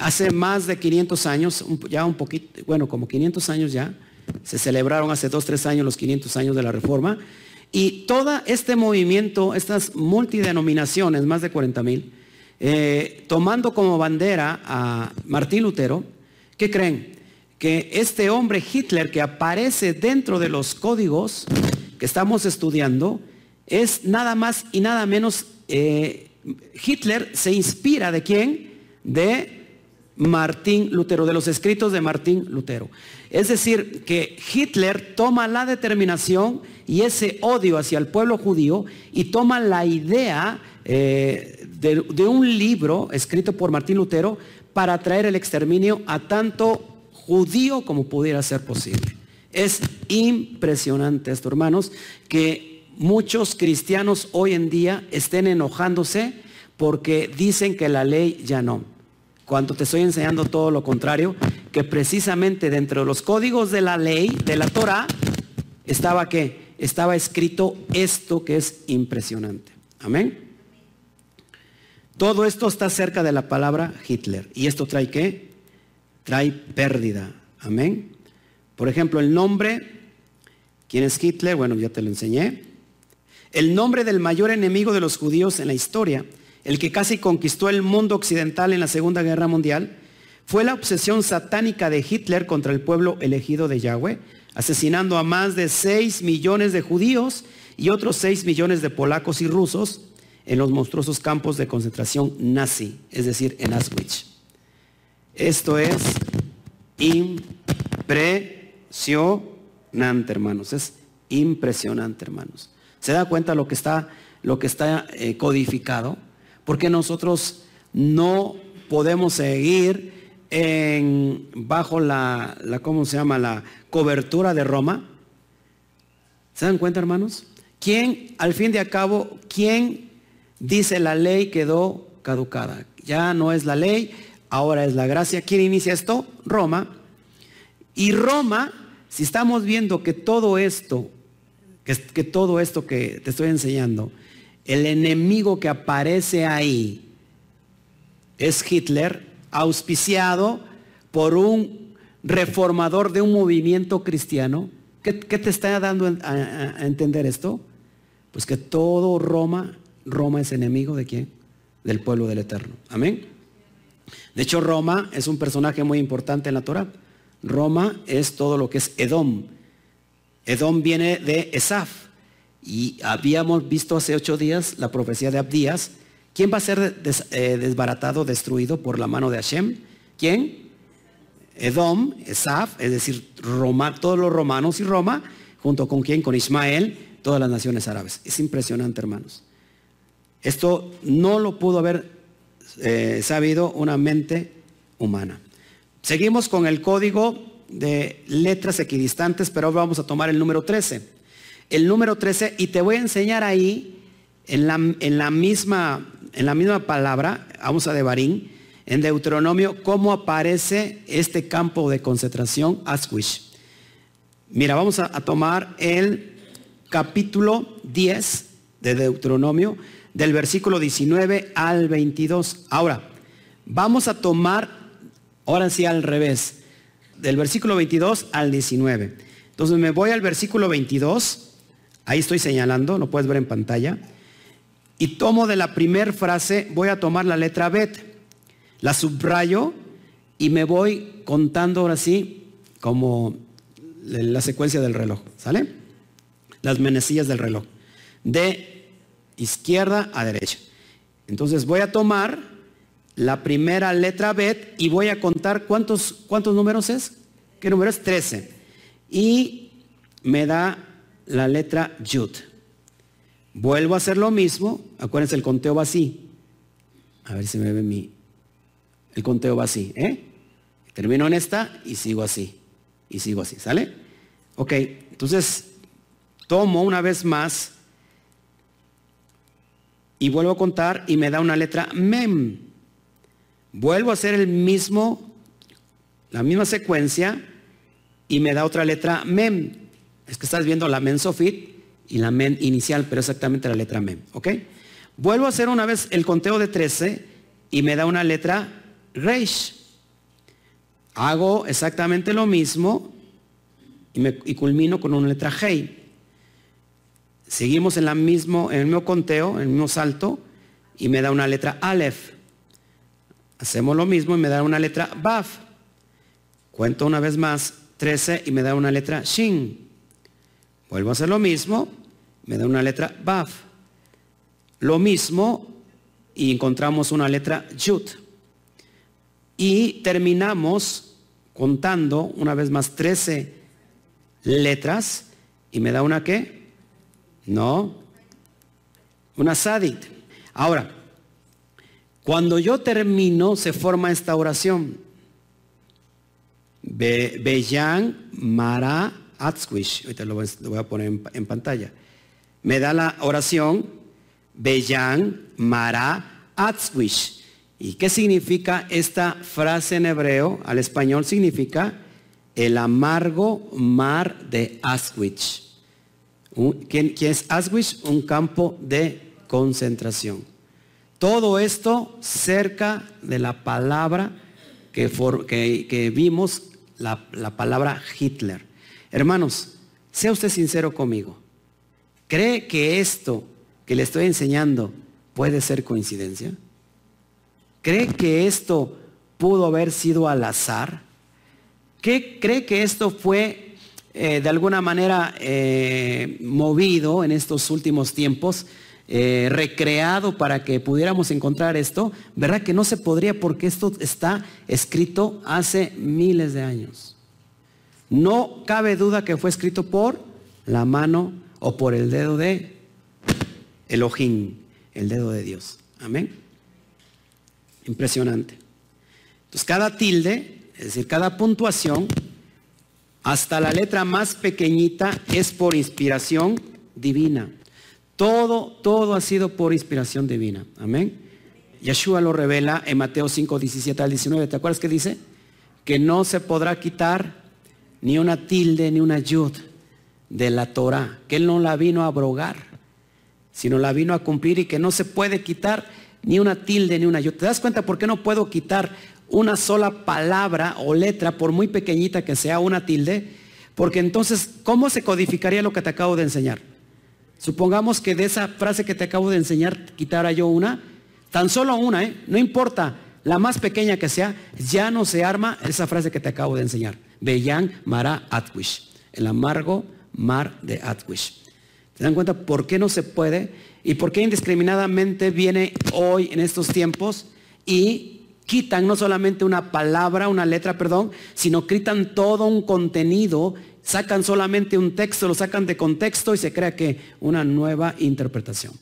hace más de 500 años, ya un poquito, bueno, como 500 años ya, se celebraron hace dos, tres años los 500 años de la reforma, y todo este movimiento, estas multidenominaciones, más de 40 mil, eh, tomando como bandera a Martín Lutero, ¿qué creen? Que este hombre Hitler que aparece dentro de los códigos que estamos estudiando es nada más y nada menos, eh, Hitler se inspira de quién? De Martín Lutero, de los escritos de Martín Lutero. Es decir, que Hitler toma la determinación y ese odio hacia el pueblo judío y toma la idea eh, de, un libro escrito por Martín Lutero para traer el exterminio a tanto judío como pudiera ser posible. Es impresionante esto, hermanos, que muchos cristianos hoy en día estén enojándose porque dicen que la ley ya no. Cuando te estoy enseñando todo lo contrario, que precisamente dentro de los códigos de la ley, de la Torah, estaba que estaba escrito esto que es impresionante. Amén. Todo esto está cerca de la palabra Hitler. ¿Y esto trae qué? Trae pérdida. Amén. Por ejemplo, el nombre, ¿quién es Hitler? Bueno, ya te lo enseñé. El nombre del mayor enemigo de los judíos en la historia, el que casi conquistó el mundo occidental en la Segunda Guerra Mundial, fue la obsesión satánica de Hitler contra el pueblo elegido de Yahweh, asesinando a más de 6 millones de judíos y otros 6 millones de polacos y rusos en los monstruosos campos de concentración nazi, es decir, en Auschwitz. Esto es impresionante, hermanos. Es impresionante, hermanos. ¿Se da cuenta lo que está, eh, codificado? Porque nosotros no podemos seguir bajo la, ¿cómo se llama? La cobertura de Roma. ¿Se dan cuenta, hermanos? ¿Quién, al fin de a cabo, quién dice la ley quedó caducada. Ya no es la ley, ahora es la gracia. ¿Quién inicia esto? Roma. Y Roma, si estamos viendo que todo esto, que todo esto que te estoy enseñando, el enemigo que aparece ahí es Hitler, auspiciado por un reformador de un movimiento cristiano. ¿Qué, te está dando a entender esto? Pues que todo Roma Roma es enemigo de quién? Del pueblo del Eterno. Amén. De hecho, Roma es un personaje muy importante en la Torah. Roma es todo lo que es Edom. Edom viene de Esaf. Y habíamos visto hace ocho días la profecía de Abdías. ¿Quién va a ser eh, desbaratado, destruido por la mano de Hashem? ¿Quién? Edom, Esaf, es decir, Roma, todos los romanos y Roma, junto con quién? Con Ismael, todas las naciones árabes. Es impresionante, hermanos. Esto no lo pudo haber eh, sabido una mente humana. Seguimos con el código de letras equidistantes, pero ahora vamos a tomar el número 13. El número 13, y te voy a enseñar ahí, en la, en la, misma, en la misma palabra, vamos a Devarim, en Deuteronomio, cómo aparece este campo de concentración, Auschwitz. Mira, vamos a, tomar el capítulo 10 de Deuteronomio, del versículo 19 al 22. Ahora, vamos a tomar, ahora sí al revés, del versículo 22 al 19. Entonces me voy al versículo 22, ahí estoy señalando, lo puedes ver en pantalla, y tomo de la primera frase, voy a tomar la letra Bet, la subrayo y me voy contando ahora sí como la secuencia del reloj, ¿sale? Las menecillas del reloj. De izquierda a derecha. Entonces voy a tomar la primera letra bet y voy a contar cuántos, cuántos números es. ¿Qué número es? 13. Y me da la letra yud. Vuelvo a hacer lo mismo. Acuérdense, el conteo va así. A ver si me ve mi... El conteo va así, ¿eh? Termino en esta y sigo así y sigo así, ¿sale? Ok, entonces tomo una vez más y vuelvo a contar y me da una letra mem. Vuelvo a hacer el mismo, la misma secuencia y me da otra letra mem. Es que estás viendo la men sofit y la men inicial, pero exactamente la letra mem, ¿ok? Vuelvo a hacer una vez el conteo de 13 y me da una letra reish. Hago exactamente lo mismo y, culmino con una letra G. Seguimos en, la en el mismo conteo, en el mismo salto, y me da una letra Aleph. Hacemos lo mismo y me da una letra Baf. Cuento una vez más 13 y me da una letra Shin. Vuelvo a hacer lo mismo, me da una letra Baf. Lo mismo y encontramos una letra Yud. Y terminamos contando una vez más 13 letras y me da una qué? No, una sadit. Ahora, cuando yo termino se forma esta oración. Beyan Mara Ahorita lo voy, a poner en, pantalla. Me da la oración Beyan Mara Atzwish. ¿Y qué significa esta frase en hebreo? Al español significa el amargo mar de Aswich. ¿Quién, es Aswich? Un campo de concentración. Todo esto cerca de la palabra que, vimos, la palabra Hitler. Hermanos, sea usted sincero conmigo. ¿Cree que esto que le estoy enseñando puede ser coincidencia? ¿Cree que esto pudo haber sido al azar? ¿Qué cree que esto fue eh, de alguna manera eh, movido en estos últimos tiempos, eh, recreado para que pudiéramos encontrar esto? ¿Verdad que no se podría porque esto está escrito hace miles de años? No cabe duda que fue escrito por la mano o por el dedo de Elohim, el dedo de Dios. Amén. Impresionante. Entonces cada tilde, es decir, cada puntuación, hasta la letra más pequeñita, es por inspiración divina. Todo, todo ha sido por inspiración divina. Amén. Yeshua lo revela en Mateo 5, 17 al 19. ¿Te acuerdas que dice? Que no se podrá quitar ni una tilde ni una yud de la Torah. Que Él no la vino a abrogar, sino la vino a cumplir y que no se puede quitar ni una tilde, ni una yo. ¿Te das cuenta por qué no puedo quitar una sola palabra o letra, por muy pequeñita que sea una tilde? Porque entonces, ¿cómo se codificaría lo que te acabo de enseñar? Supongamos que de esa frase que te acabo de enseñar quitara yo una, tan solo una, ¿eh? no importa, la más pequeña que sea, ya no se arma esa frase que te acabo de enseñar. Beyan Mara Atwish, el amargo mar de Atwish. ¿Se dan cuenta por qué no se puede? ¿Y por qué indiscriminadamente viene hoy en estos tiempos y quitan no solamente una palabra, una letra, perdón, sino quitan todo un contenido, sacan solamente un texto, lo sacan de contexto y se crea que una nueva interpretación.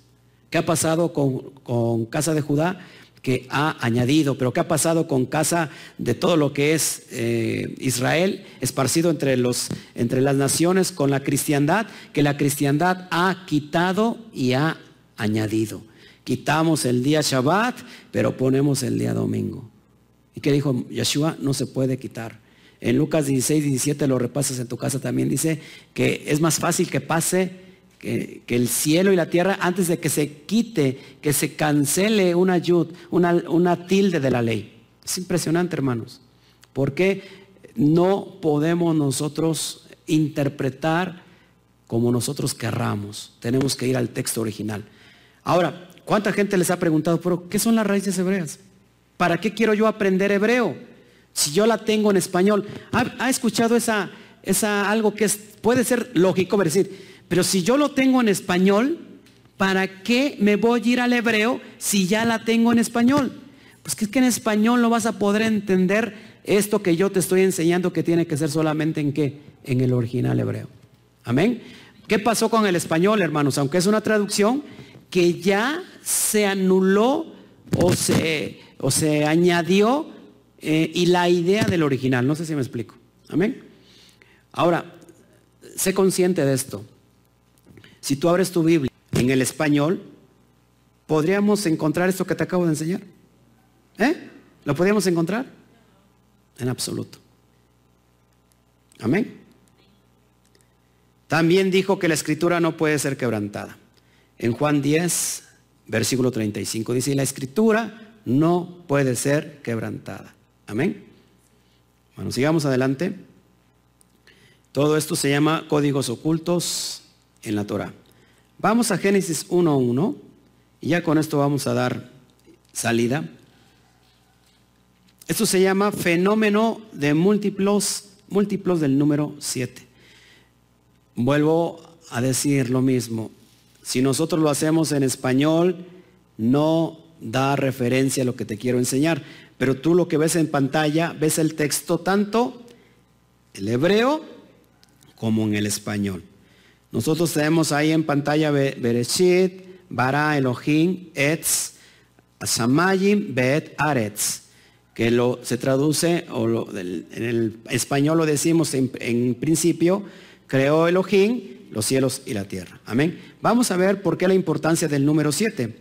¿Qué ha pasado con, Casa de Judá? Que ha añadido, pero ¿qué ha pasado con casa de todo lo que es eh, Israel, esparcido entre, los, entre las naciones con la cristiandad? Que la cristiandad ha quitado y ha añadido. Quitamos el día Shabbat, pero ponemos el día domingo. ¿Y qué dijo Yeshua? No se puede quitar. En Lucas 16, 17 lo repasas en tu casa también. Dice que es más fácil que pase que, el cielo y la tierra antes de que se quite, que se cancele una yud, una, una tilde de la ley. Es impresionante, hermanos. Porque no podemos nosotros interpretar como nosotros querramos. Tenemos que ir al texto original. Ahora, ¿cuánta gente les ha preguntado, pero qué son las raíces hebreas? ¿Para qué quiero yo aprender hebreo? Si yo la tengo en español. ¿Ha, escuchado esa, esa algo que puede ser lógico, decir, pero si yo lo tengo en español, ¿para qué me voy a ir al hebreo si ya la tengo en español? Pues que es que en español no vas a poder entender esto que yo te estoy enseñando que tiene que ser solamente en qué? En el original hebreo. Amén. ¿Qué pasó con el español, hermanos? Aunque es una traducción que ya se anuló o se, o se añadió eh, y la idea del original. No sé si me explico. Amén. Ahora, sé consciente de esto. Si tú abres tu Biblia en el español, podríamos encontrar esto que te acabo de enseñar. ¿Eh? ¿Lo podríamos encontrar? En absoluto. Amén. También dijo que la escritura no puede ser quebrantada. En Juan 10, versículo 35, dice, la escritura no puede ser quebrantada. Amén. Bueno, sigamos adelante. Todo esto se llama códigos ocultos en la Torah. Vamos a Génesis 1.1 y ya con esto vamos a dar salida. Esto se llama fenómeno de múltiplos, múltiplos del número 7. Vuelvo a decir lo mismo. Si nosotros lo hacemos en español, no da referencia a lo que te quiero enseñar. Pero tú lo que ves en pantalla, ves el texto tanto el hebreo como en el español. Nosotros tenemos ahí en pantalla Bereshit, Bara Elohim, Etz, Samayim, Bet, Aretz, que lo, se traduce, o en el español lo decimos en, en principio, creó Elohim los cielos y la tierra. Amén. Vamos a ver por qué la importancia del número 7.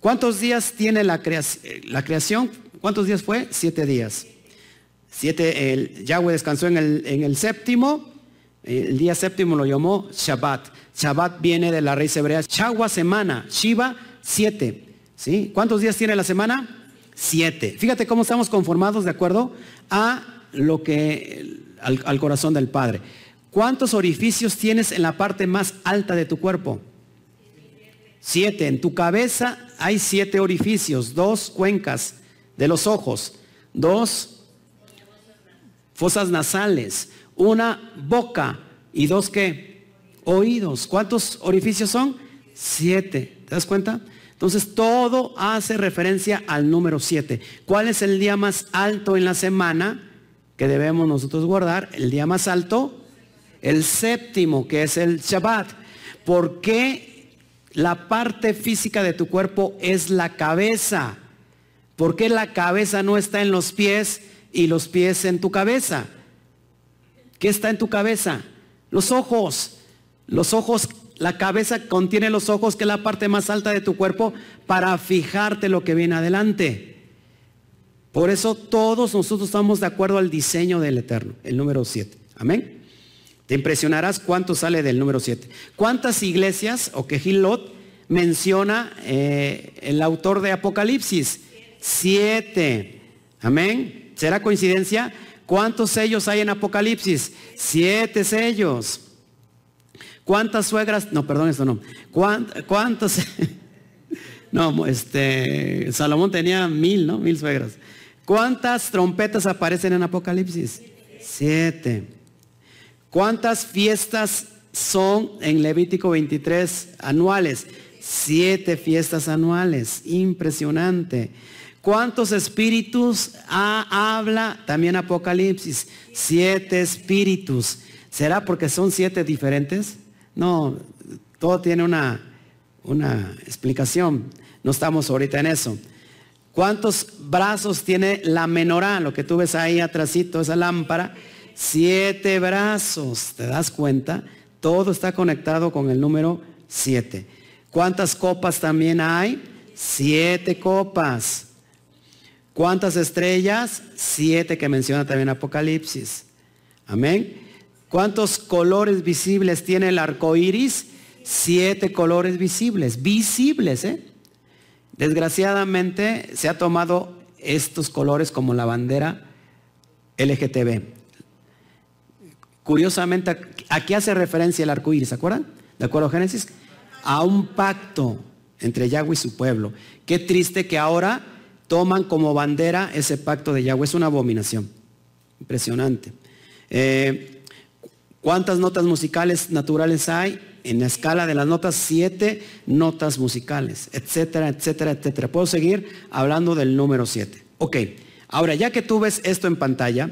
¿Cuántos días tiene la, creación? ¿Cuántos días fue? Siete días. Siete, el, Yahweh descansó en el, en el séptimo el día séptimo lo llamó Shabbat. Shabbat viene de la raíz hebrea. Chagua semana. Shiva, siete. ¿Sí? ¿Cuántos días tiene la semana? Siete. Fíjate cómo estamos conformados de acuerdo a lo que, al corazón del Padre. ¿Cuántos orificios tienes en la parte más alta de tu cuerpo? Siete. En tu cabeza hay siete orificios, dos cuencas de los ojos, dos fosas nasales, una boca y dos qué? Oídos. ¿Cuántos orificios son? Siete. ¿Te das cuenta? Entonces todo hace referencia al número siete. ¿Cuál es el día más alto en la semana que debemos nosotros guardar? El día más alto, el séptimo, que es el Shabbat. ¿Por qué la parte física de tu cuerpo es la cabeza? ¿Por qué la cabeza no está en los pies y los pies en tu cabeza? ¿Qué está en tu cabeza? Los ojos. Los ojos, la cabeza contiene los ojos, que es la parte más alta de tu cuerpo, para fijarte lo que viene adelante. Por eso todos nosotros estamos de acuerdo al diseño del Eterno, el número 7. Amén. Te impresionarás cuánto sale del número 7. ¿Cuántas iglesias o que Gilot menciona eh, el autor de Apocalipsis? Siete. Amén. ¿Será coincidencia? ¿Cuántos sellos hay en Apocalipsis? Siete sellos. ¿Cuántas suegras? No, perdón, esto no. ¿Cuántos? No, este, Salomón tenía mil, ¿no? Mil suegras. ¿Cuántas trompetas aparecen en Apocalipsis? Siete. ¿Cuántas fiestas son en Levítico 23 anuales? Siete fiestas anuales. Impresionante. ¿Cuántos espíritus habla también Apocalipsis? Siete espíritus. ¿Será porque son siete diferentes? No, todo tiene una, una explicación. No estamos ahorita en eso. ¿Cuántos brazos tiene la menorá? Lo que tú ves ahí atrásito, esa lámpara. Siete brazos. ¿Te das cuenta? Todo está conectado con el número siete. ¿Cuántas copas también hay? Siete copas. ¿Cuántas estrellas? Siete que menciona también Apocalipsis. Amén. ¿Cuántos colores visibles tiene el arco iris? Siete colores visibles, visibles, ¿eh? Desgraciadamente se ha tomado estos colores como la bandera LGTB. Curiosamente, ¿a qué hace referencia el arco iris? ¿Se acuerdan? ¿De acuerdo a Génesis? A un pacto entre Yahweh y su pueblo. Qué triste que ahora toman como bandera ese pacto de Yahweh. Es una abominación. Impresionante. Eh, ¿Cuántas notas musicales naturales hay? En la escala de las notas, siete notas musicales, etcétera, etcétera, etcétera. Puedo seguir hablando del número siete. Ok, ahora ya que tú ves esto en pantalla,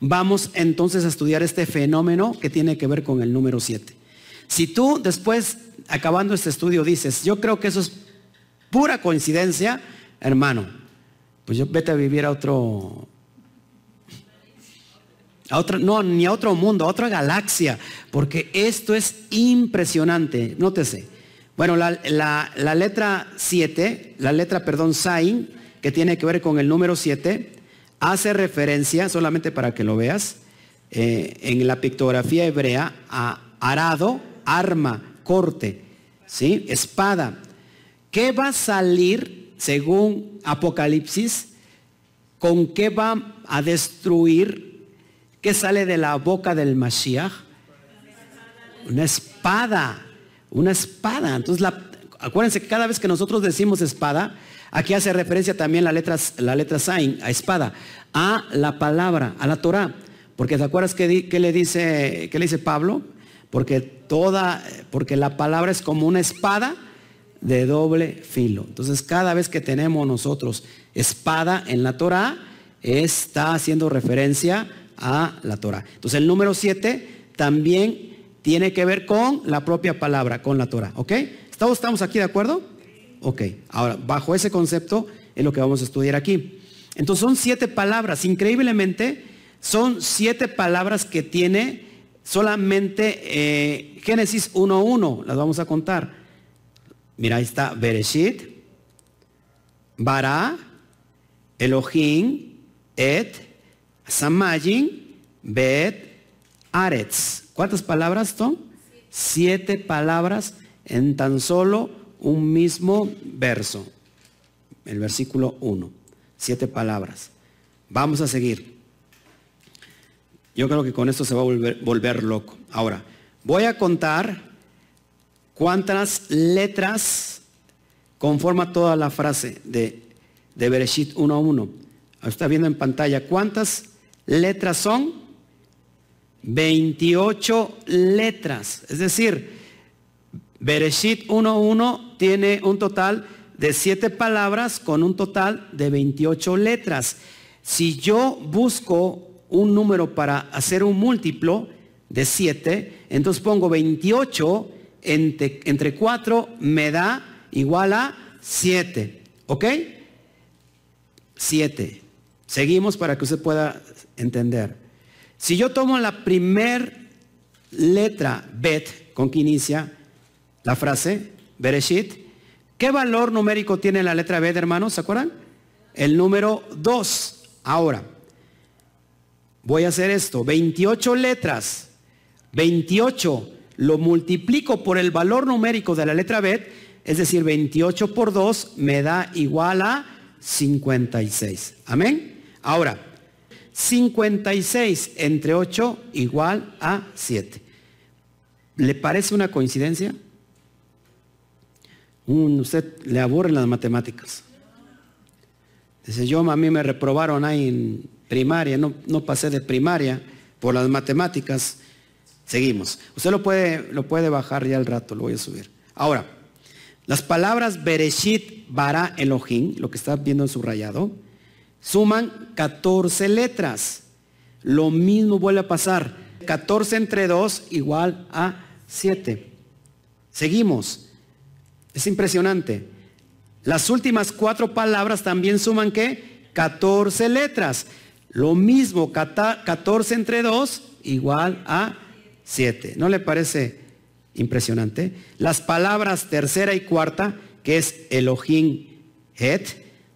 vamos entonces a estudiar este fenómeno que tiene que ver con el número siete. Si tú después, acabando este estudio, dices, yo creo que eso es pura coincidencia, hermano, pues yo vete a vivir a otro, a no, ni a otro mundo, a otra galaxia, porque esto es impresionante. Nótese. Bueno, la, letra 7, la letra, perdón, Sain, que tiene que ver con el número 7, hace referencia, solamente para que lo veas, eh, en la pictografía hebrea, a arado, arma, corte, ¿sí? espada. ¿Qué va a salir, según Apocalipsis, con qué va a destruir ¿Qué sale de la boca del Mashiach? Una espada. Una espada. Entonces, acuérdense que cada vez que nosotros decimos espada, aquí hace referencia también la letra, la letra Sain, a espada, a la palabra, a la Torah. Porque ¿te acuerdas qué, le dice, qué le dice Pablo? Porque toda, porque la palabra es como una espada de doble filo. Entonces, cada vez que tenemos nosotros espada en la Torah, está haciendo referencia a la Torah. Entonces el número 7 también tiene que ver con la propia palabra, con la Torah. ¿Ok? ¿Todos estamos aquí de acuerdo? Ok. Ahora, bajo ese concepto es lo que vamos a estudiar aquí. Entonces son siete palabras. Increíblemente, son siete palabras que tiene solamente eh, Génesis 1.1. Las vamos a contar. Mira, ahí está Bereshit, Bara, Elohim, Et, Samajin, Bet, Aretz. ¿Cuántas palabras son? Siete palabras en tan solo un mismo verso. El versículo 1. Siete palabras. Vamos a seguir. Yo creo que con esto se va a volver, loco. Ahora, voy a contar cuántas letras conforma toda la frase de, de Bereshit 1 a 1. Está viendo en pantalla cuántas letras son 28 letras. Es decir, Bereshit 1.1 tiene un total de 7 palabras con un total de 28 letras. Si yo busco un número para hacer un múltiplo de 7, entonces pongo 28 entre, entre 4 me da igual a 7. ¿Ok? 7. Seguimos para que usted pueda entender. Si yo tomo la primer letra bet con que inicia la frase, Bereshit, ¿qué valor numérico tiene la letra bet, hermanos? ¿Se acuerdan? El número 2. Ahora, voy a hacer esto, 28 letras, 28 lo multiplico por el valor numérico de la letra bet, es decir, 28 por 2 me da igual a 56. Amén. Ahora, 56 entre 8 igual a 7. ¿Le parece una coincidencia? usted le aburren las matemáticas. Dice, yo a mí me reprobaron ahí en primaria, no pasé de primaria por las matemáticas. Seguimos. Usted lo puede, lo puede bajar ya al rato, lo voy a subir. Ahora, las palabras Bereshit, Bara, Elohim, lo que está viendo en su rayado, suman 14 letras. Lo mismo vuelve a pasar. 14 entre 2 igual a 7. Seguimos. Es impresionante. Las últimas cuatro palabras también suman qué? 14 letras. Lo mismo, 14 entre 2 igual a 7. ¿No le parece impresionante? Las palabras tercera y cuarta, que es Elohim Het,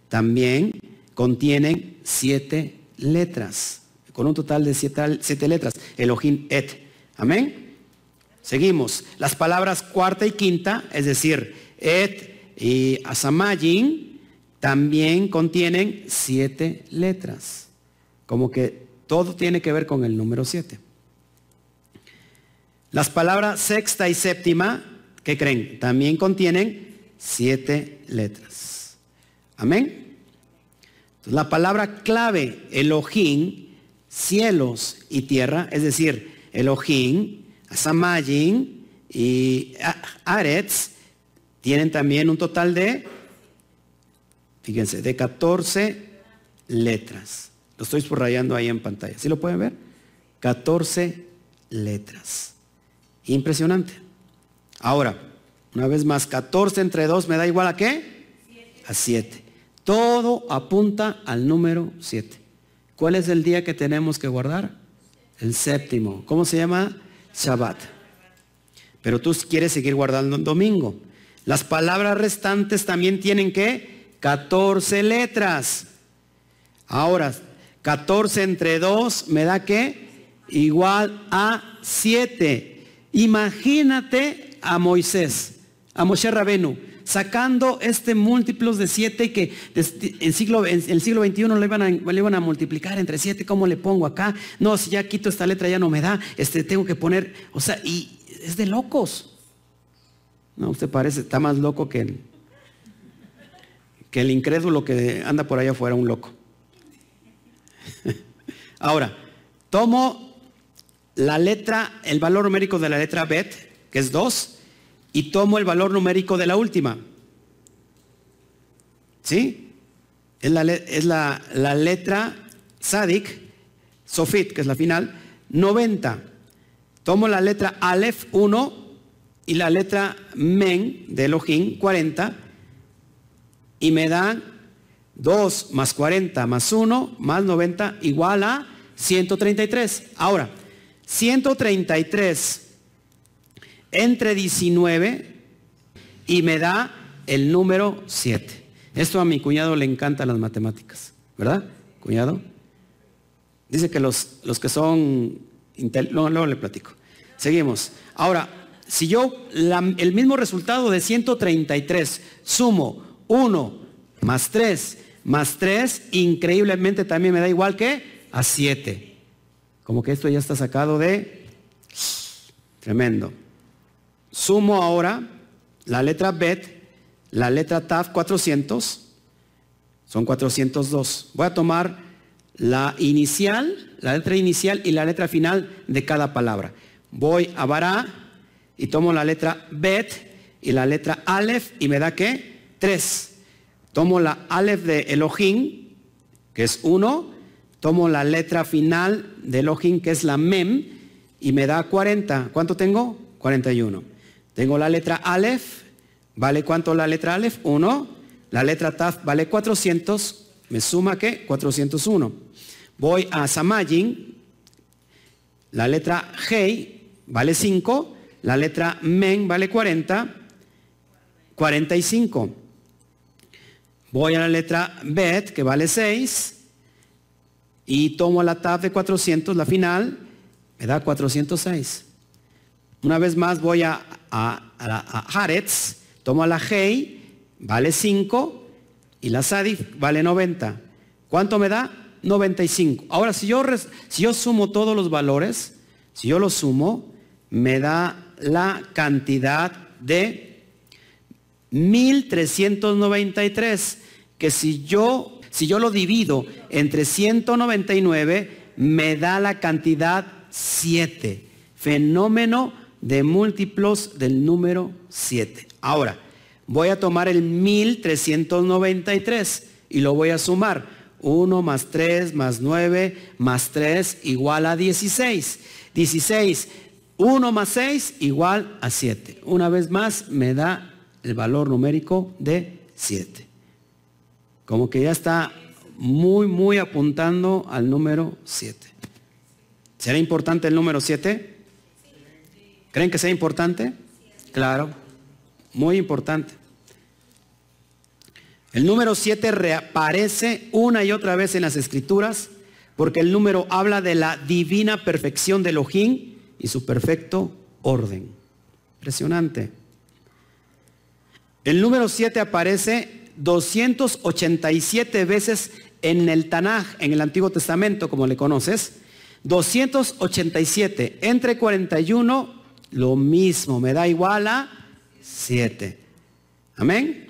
también contienen siete letras. con un total de siete, letras. Elohim et. Amén. Seguimos. Las palabras cuarta y quinta, es decir, et y asamayin, también contienen siete letras. Como que todo tiene que ver con el número siete. Las palabras sexta y séptima, ¿qué creen? También contienen siete letras. Amén. la palabra clave, Elohim, cielos y tierra, es decir, Elohim, Asamayin y Aretz, tienen también un total de, fíjense, de 14 letras. Lo estoy subrayando ahí en pantalla. ¿Sí lo pueden ver? 14 letras. Impresionante. Ahora, una vez más, 14 entre 2 me da igual a qué? A 7. Todo apunta al número 7. ¿Cuál es el día que tenemos que guardar? El séptimo. ¿Cómo se llama? Shabbat. Pero tú quieres seguir guardando el domingo. Las palabras restantes también tienen que 14 letras. Ahora, 14 entre 2 me da qué? Igual a 7. Imagínate a Moisés, a Moshe Rabenu, sacando este múltiplos de siete que en, el siglo XXI le iban, a, le iban a multiplicar entre siete, ¿cómo le pongo acá? No, si ya quito esta letra ya no me da, este, tengo que poner, o sea, y es de locos. No, usted parece, está más loco que el, que el incrédulo que anda por allá afuera, un loco. Ahora, tomo la letra, el valor numérico de la letra bet, que es 2, y tomo el valor numérico de la última. ¿Sí? Es la, es la, letra Sadik, Sofit, que es la final, 90. Tomo la letra Aleph 1 y la letra Men de Elohim 40 y me dan 2 más 40 más 1 más 90 igual a 133. Ahora, 133 entre 19 y me da el número 7. Esto a mi cuñado le encantan las matemáticas, ¿verdad? Cuñado. Dice que los, los que son... Luego, luego le platico. Seguimos. Ahora, si yo el mismo resultado de 133 sumo 1 más 3 más 3, increíblemente también me da igual que a 7. Como que esto ya está sacado de tremendo. Sumo ahora la letra Bet, la letra Taf 400, son 402. Voy a tomar la inicial, la letra inicial y la letra final de cada palabra. Voy a Bará y tomo la letra Bet y la letra Aleph y me da qué? 3. Tomo la Aleph de Elohim, que es 1, tomo la letra final de Elohim, que es la Mem, y me da 40. ¿Cuánto tengo? 41. Tengo la letra Aleph, ¿vale cuánto la letra Aleph? 1. La letra Taf vale 400, me suma ¿qué? 401. Voy a Samayin, la letra Hei vale 5, la letra Men vale 40, 45. Voy a la letra Bet, que vale 6, y tomo la tab de 400, la final, me da 406. Una vez más voy a, a, a, tomo la Hei, vale 5, y la Sadif vale 90. ¿Cuánto me da? 95. Ahora, si yo, si yo sumo todos los valores, si yo los sumo, me da la cantidad de 1393, que si yo si yo lo divido entre 199, me da la cantidad 7. Fenómeno de múltiplos del número 7. Ahora, voy a tomar el 1393 y lo voy a sumar. 1 más 3 más 9 más 3 igual a 16. 16. 1 más 6 igual a 7. Una vez más me da el valor numérico de 7. Como que ya está muy, muy apuntando al número 7. ¿Será importante el número 7? ¿Creen que sea importante? Claro, muy importante. El número 7 reaparece una y otra vez en las escrituras porque el número habla de la divina perfección de Elohim y su perfecto orden. Impresionante. El número 7 aparece 287 veces en el Tanaj, en el Antiguo Testamento, como le conoces. 287. Entre 41, lo mismo, me da igual a 7. Amén.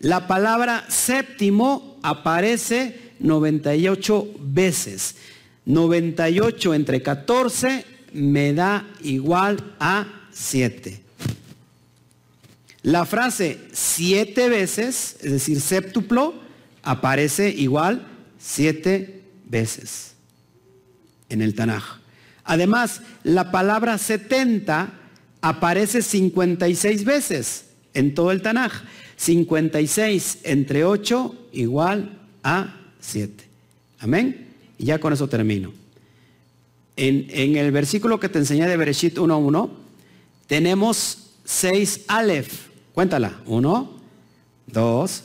La palabra séptimo aparece 98 veces. 98 entre 14 me da igual a 7. La frase siete veces, es decir, séptuplo, aparece igual siete veces en el Tanaj. Además, la palabra 70 aparece 56 veces en todo el Tanaj. 56 entre 8 igual a 7. Amén. Y ya con eso termino. En, en el versículo que te enseñé de Bereshit 1.1, tenemos 6 Aleph. Cuéntala. 1, 2,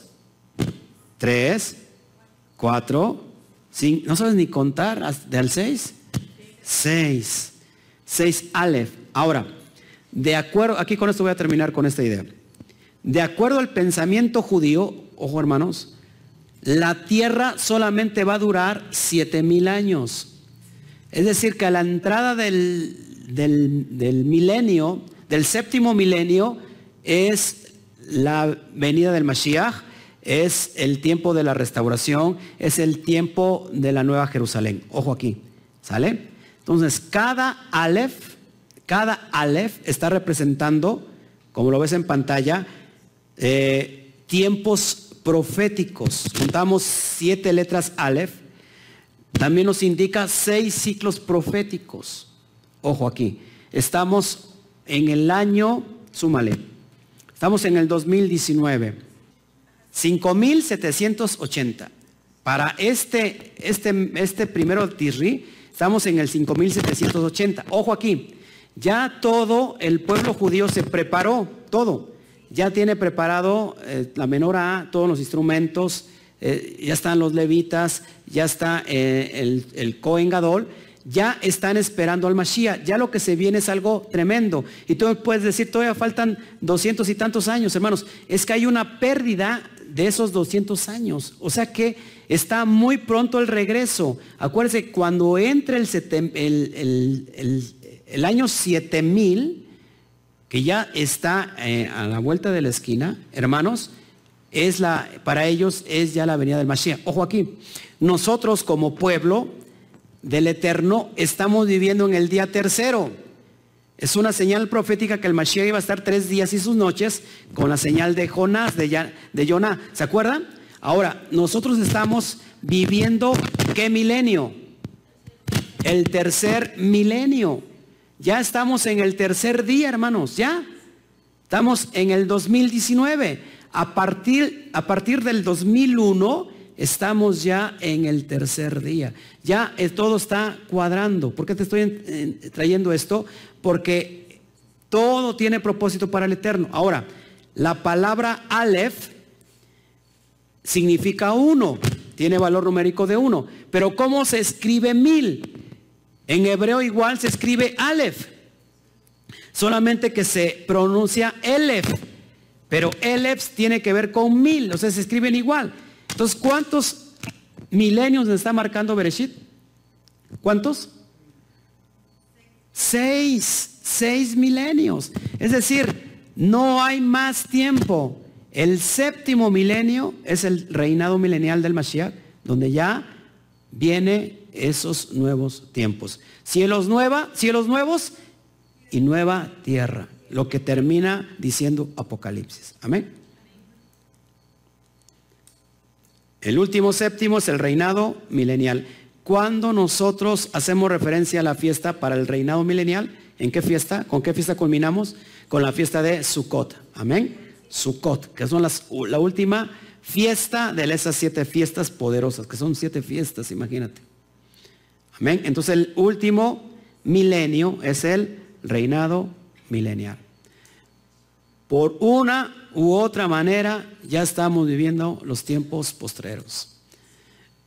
3, 4, 5. ¿No sabes ni contar de al 6? 6. 6 Aleph. Ahora, de acuerdo, aquí con esto voy a terminar con esta idea. De acuerdo al pensamiento judío, ojo hermanos, la tierra solamente va a durar siete mil años. Es decir, que a la entrada del, del milenio, del séptimo milenio, es la venida del Mashiach, es el tiempo de la restauración, es el tiempo de la nueva Jerusalén. Ojo aquí, ¿sale? Entonces, cada Aleph, cada Aleph está representando, como lo ves en pantalla, eh, tiempos proféticos. Juntamos siete letras Aleph. También nos indica seis ciclos proféticos. Ojo aquí. Estamos en el año, súmale, estamos en el 2019. 5780. Para este, este, este primero Tirri, estamos en el 5780. Ojo aquí, ya todo el pueblo judío se preparó, todo ya tiene preparado eh, la menorá, todos los instrumentos, eh, ya están los levitas, ya está eh, el, el Cohen Gadol, ya están esperando al Mashiach. Ya lo que se viene es algo tremendo. Y tú puedes decir, todavía faltan doscientos y tantos años, hermanos. Es que hay una pérdida de esos 200 años. O sea que está muy pronto el regreso. Acuérdense, cuando entre el, año 7000, que ya está eh, a la vuelta de la esquina, hermanos, es la, para ellos es ya la venida del Mashiach. Ojo aquí, nosotros como pueblo del Eterno estamos viviendo en el día tercero. Es una señal profética que el Mashiach iba a estar tres días y sus noches con la señal de Jonás, de, de Jonah. ¿Se acuerdan? Ahora, nosotros estamos viviendo qué milenio? El tercer milenio. Ya estamos en el tercer día, hermanos, ya. Estamos en el 2019. A partir, a partir del 2001 estamos ya en el tercer día. Ya todo está cuadrando. ¿Por qué te estoy trayendo esto? Porque todo tiene propósito para el eterno. Ahora, la palabra Aleph significa uno, tiene valor numérico de uno. Pero ¿cómo se escribe mil? En hebreo igual se escribe Aleph, solamente que se pronuncia Elef, pero Elef tiene que ver con mil, o sea, se escriben igual. Entonces, ¿cuántos milenios está marcando Bereshit? ¿Cuántos? Seis, seis milenios. Es decir, no hay más tiempo. El séptimo milenio es el reinado milenial del Mashiach, donde ya viene esos nuevos tiempos. Cielos nueva, cielos nuevos y nueva tierra. Lo que termina diciendo Apocalipsis. Amén. El último séptimo es el reinado milenial. Cuando nosotros hacemos referencia a la fiesta para el reinado milenial, ¿en qué fiesta? ¿Con qué fiesta culminamos? Con la fiesta de Sukkot. Amén. Sukkot, que son las, la última fiesta de esas siete fiestas poderosas, que son siete fiestas, imagínate. Amén. Entonces el último milenio es el reinado milenial. Por una u otra manera ya estamos viviendo los tiempos postreros.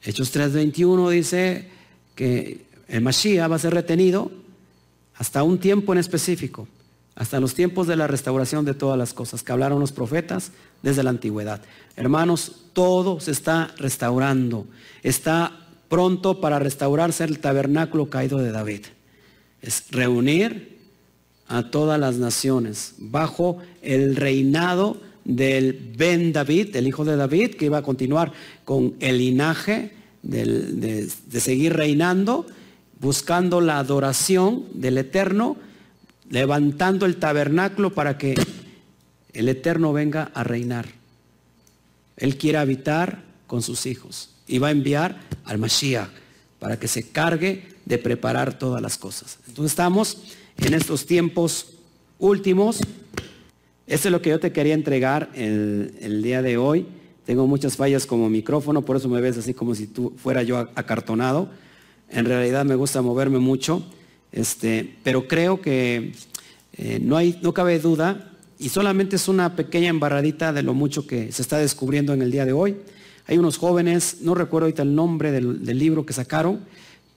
Hechos 3:21 dice, que el Mashiach va a ser retenido hasta un tiempo en específico, hasta los tiempos de la restauración de todas las cosas que hablaron los profetas desde la antigüedad. Hermanos, todo se está restaurando. Está pronto para restaurarse el tabernáculo caído de David. Es reunir a todas las naciones bajo el reinado del Ben David, el hijo de David, que iba a continuar con el linaje de, de seguir reinando, buscando la adoración del Eterno, levantando el tabernáculo para que el Eterno venga a reinar. Él quiere habitar con sus hijos y va a enviar al Mashiach para que se cargue de preparar todas las cosas. Entonces estamos en estos tiempos últimos. Esto es lo que yo te quería entregar el, día de hoy. Tengo muchas fallas como micrófono, por eso me ves así como si tú fuera yo acartonado. En realidad me gusta moverme mucho, este, pero creo que eh, no, hay, no cabe duda y solamente es una pequeña embarradita de lo mucho que se está descubriendo en el día de hoy. Hay unos jóvenes, no recuerdo ahorita el nombre del libro que sacaron,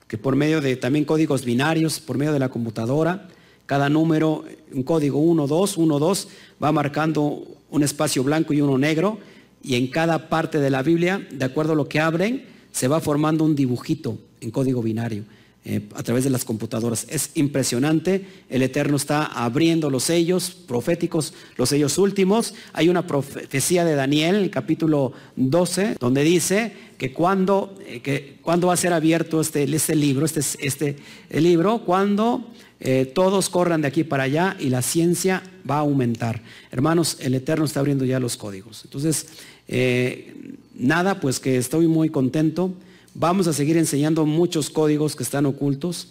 que por medio de también códigos binarios, por medio de la computadora, cada número, un código 1, 2, 1, 2, va marcando un espacio blanco y uno negro, y en cada parte de la Biblia, de acuerdo a lo que abren, se va formando un dibujito en código binario. Eh, a través de las computadoras. Es impresionante, el Eterno está abriendo los sellos proféticos, los sellos últimos. Hay una profecía de Daniel, el capítulo 12, donde dice que cuando, eh, que cuando va a ser abierto este, este libro, este, este libro, cuando eh, todos corran de aquí para allá y la ciencia va a aumentar. Hermanos, el Eterno está abriendo ya los códigos. Entonces, nada, pues que estoy muy contento Vamos a seguir enseñando muchos códigos que están ocultos,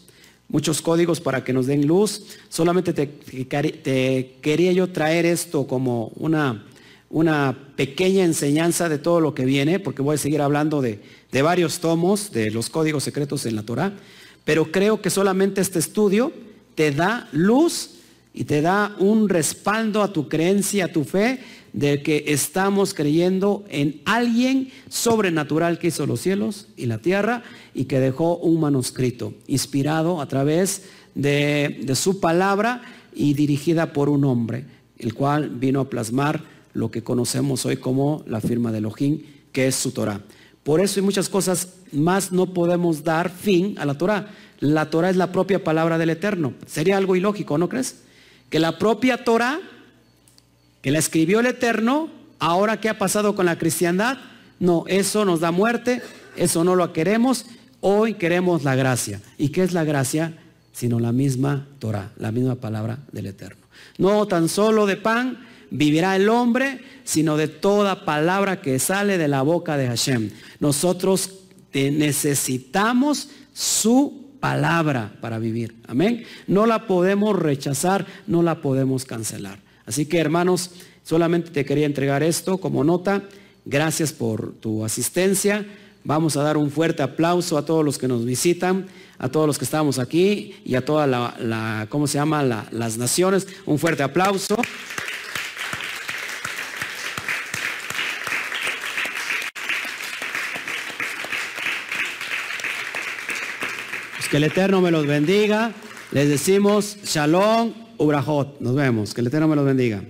muchos códigos para que nos den luz. Solamente te, quería yo traer esto como una, una, pequeña enseñanza de todo lo que viene, porque voy a seguir hablando de, de varios tomos de los códigos secretos en la Torah, pero creo que solamente este estudio te da luz y te da un respaldo a tu creencia, a tu fe, de que estamos creyendo en alguien sobrenatural que hizo los cielos y la tierra y que dejó un manuscrito inspirado a través de, su palabra y dirigida por un hombre, el cual vino a plasmar lo que conocemos hoy como la firma de Elohim, que es su Torah. Por eso y muchas cosas más no podemos dar fin a la Torah. La Torah es la propia palabra del Eterno. Sería algo ilógico, ¿no crees? Que la propia Torah que la escribió el Eterno, ahora qué ha pasado con la cristiandad? No, eso nos da muerte, eso no lo queremos, hoy queremos la gracia. ¿Y qué es la gracia? Sino la misma Torah, la misma palabra del Eterno. No tan solo de pan vivirá el hombre, sino de toda palabra que sale de la boca de Hashem. Nosotros necesitamos su palabra para vivir. Amén. No la podemos rechazar, no la podemos cancelar. Así que hermanos, solamente te quería entregar esto como nota. Gracias por tu asistencia. Vamos a dar un fuerte aplauso a todos los que nos visitan, a todos los que estamos aquí y a toda la, ¿cómo se llama? las naciones. Un fuerte aplauso. Pues que el Eterno me los bendiga. Les decimos shalom Ubrahot. Nos vemos. Que el Eterno me los bendiga.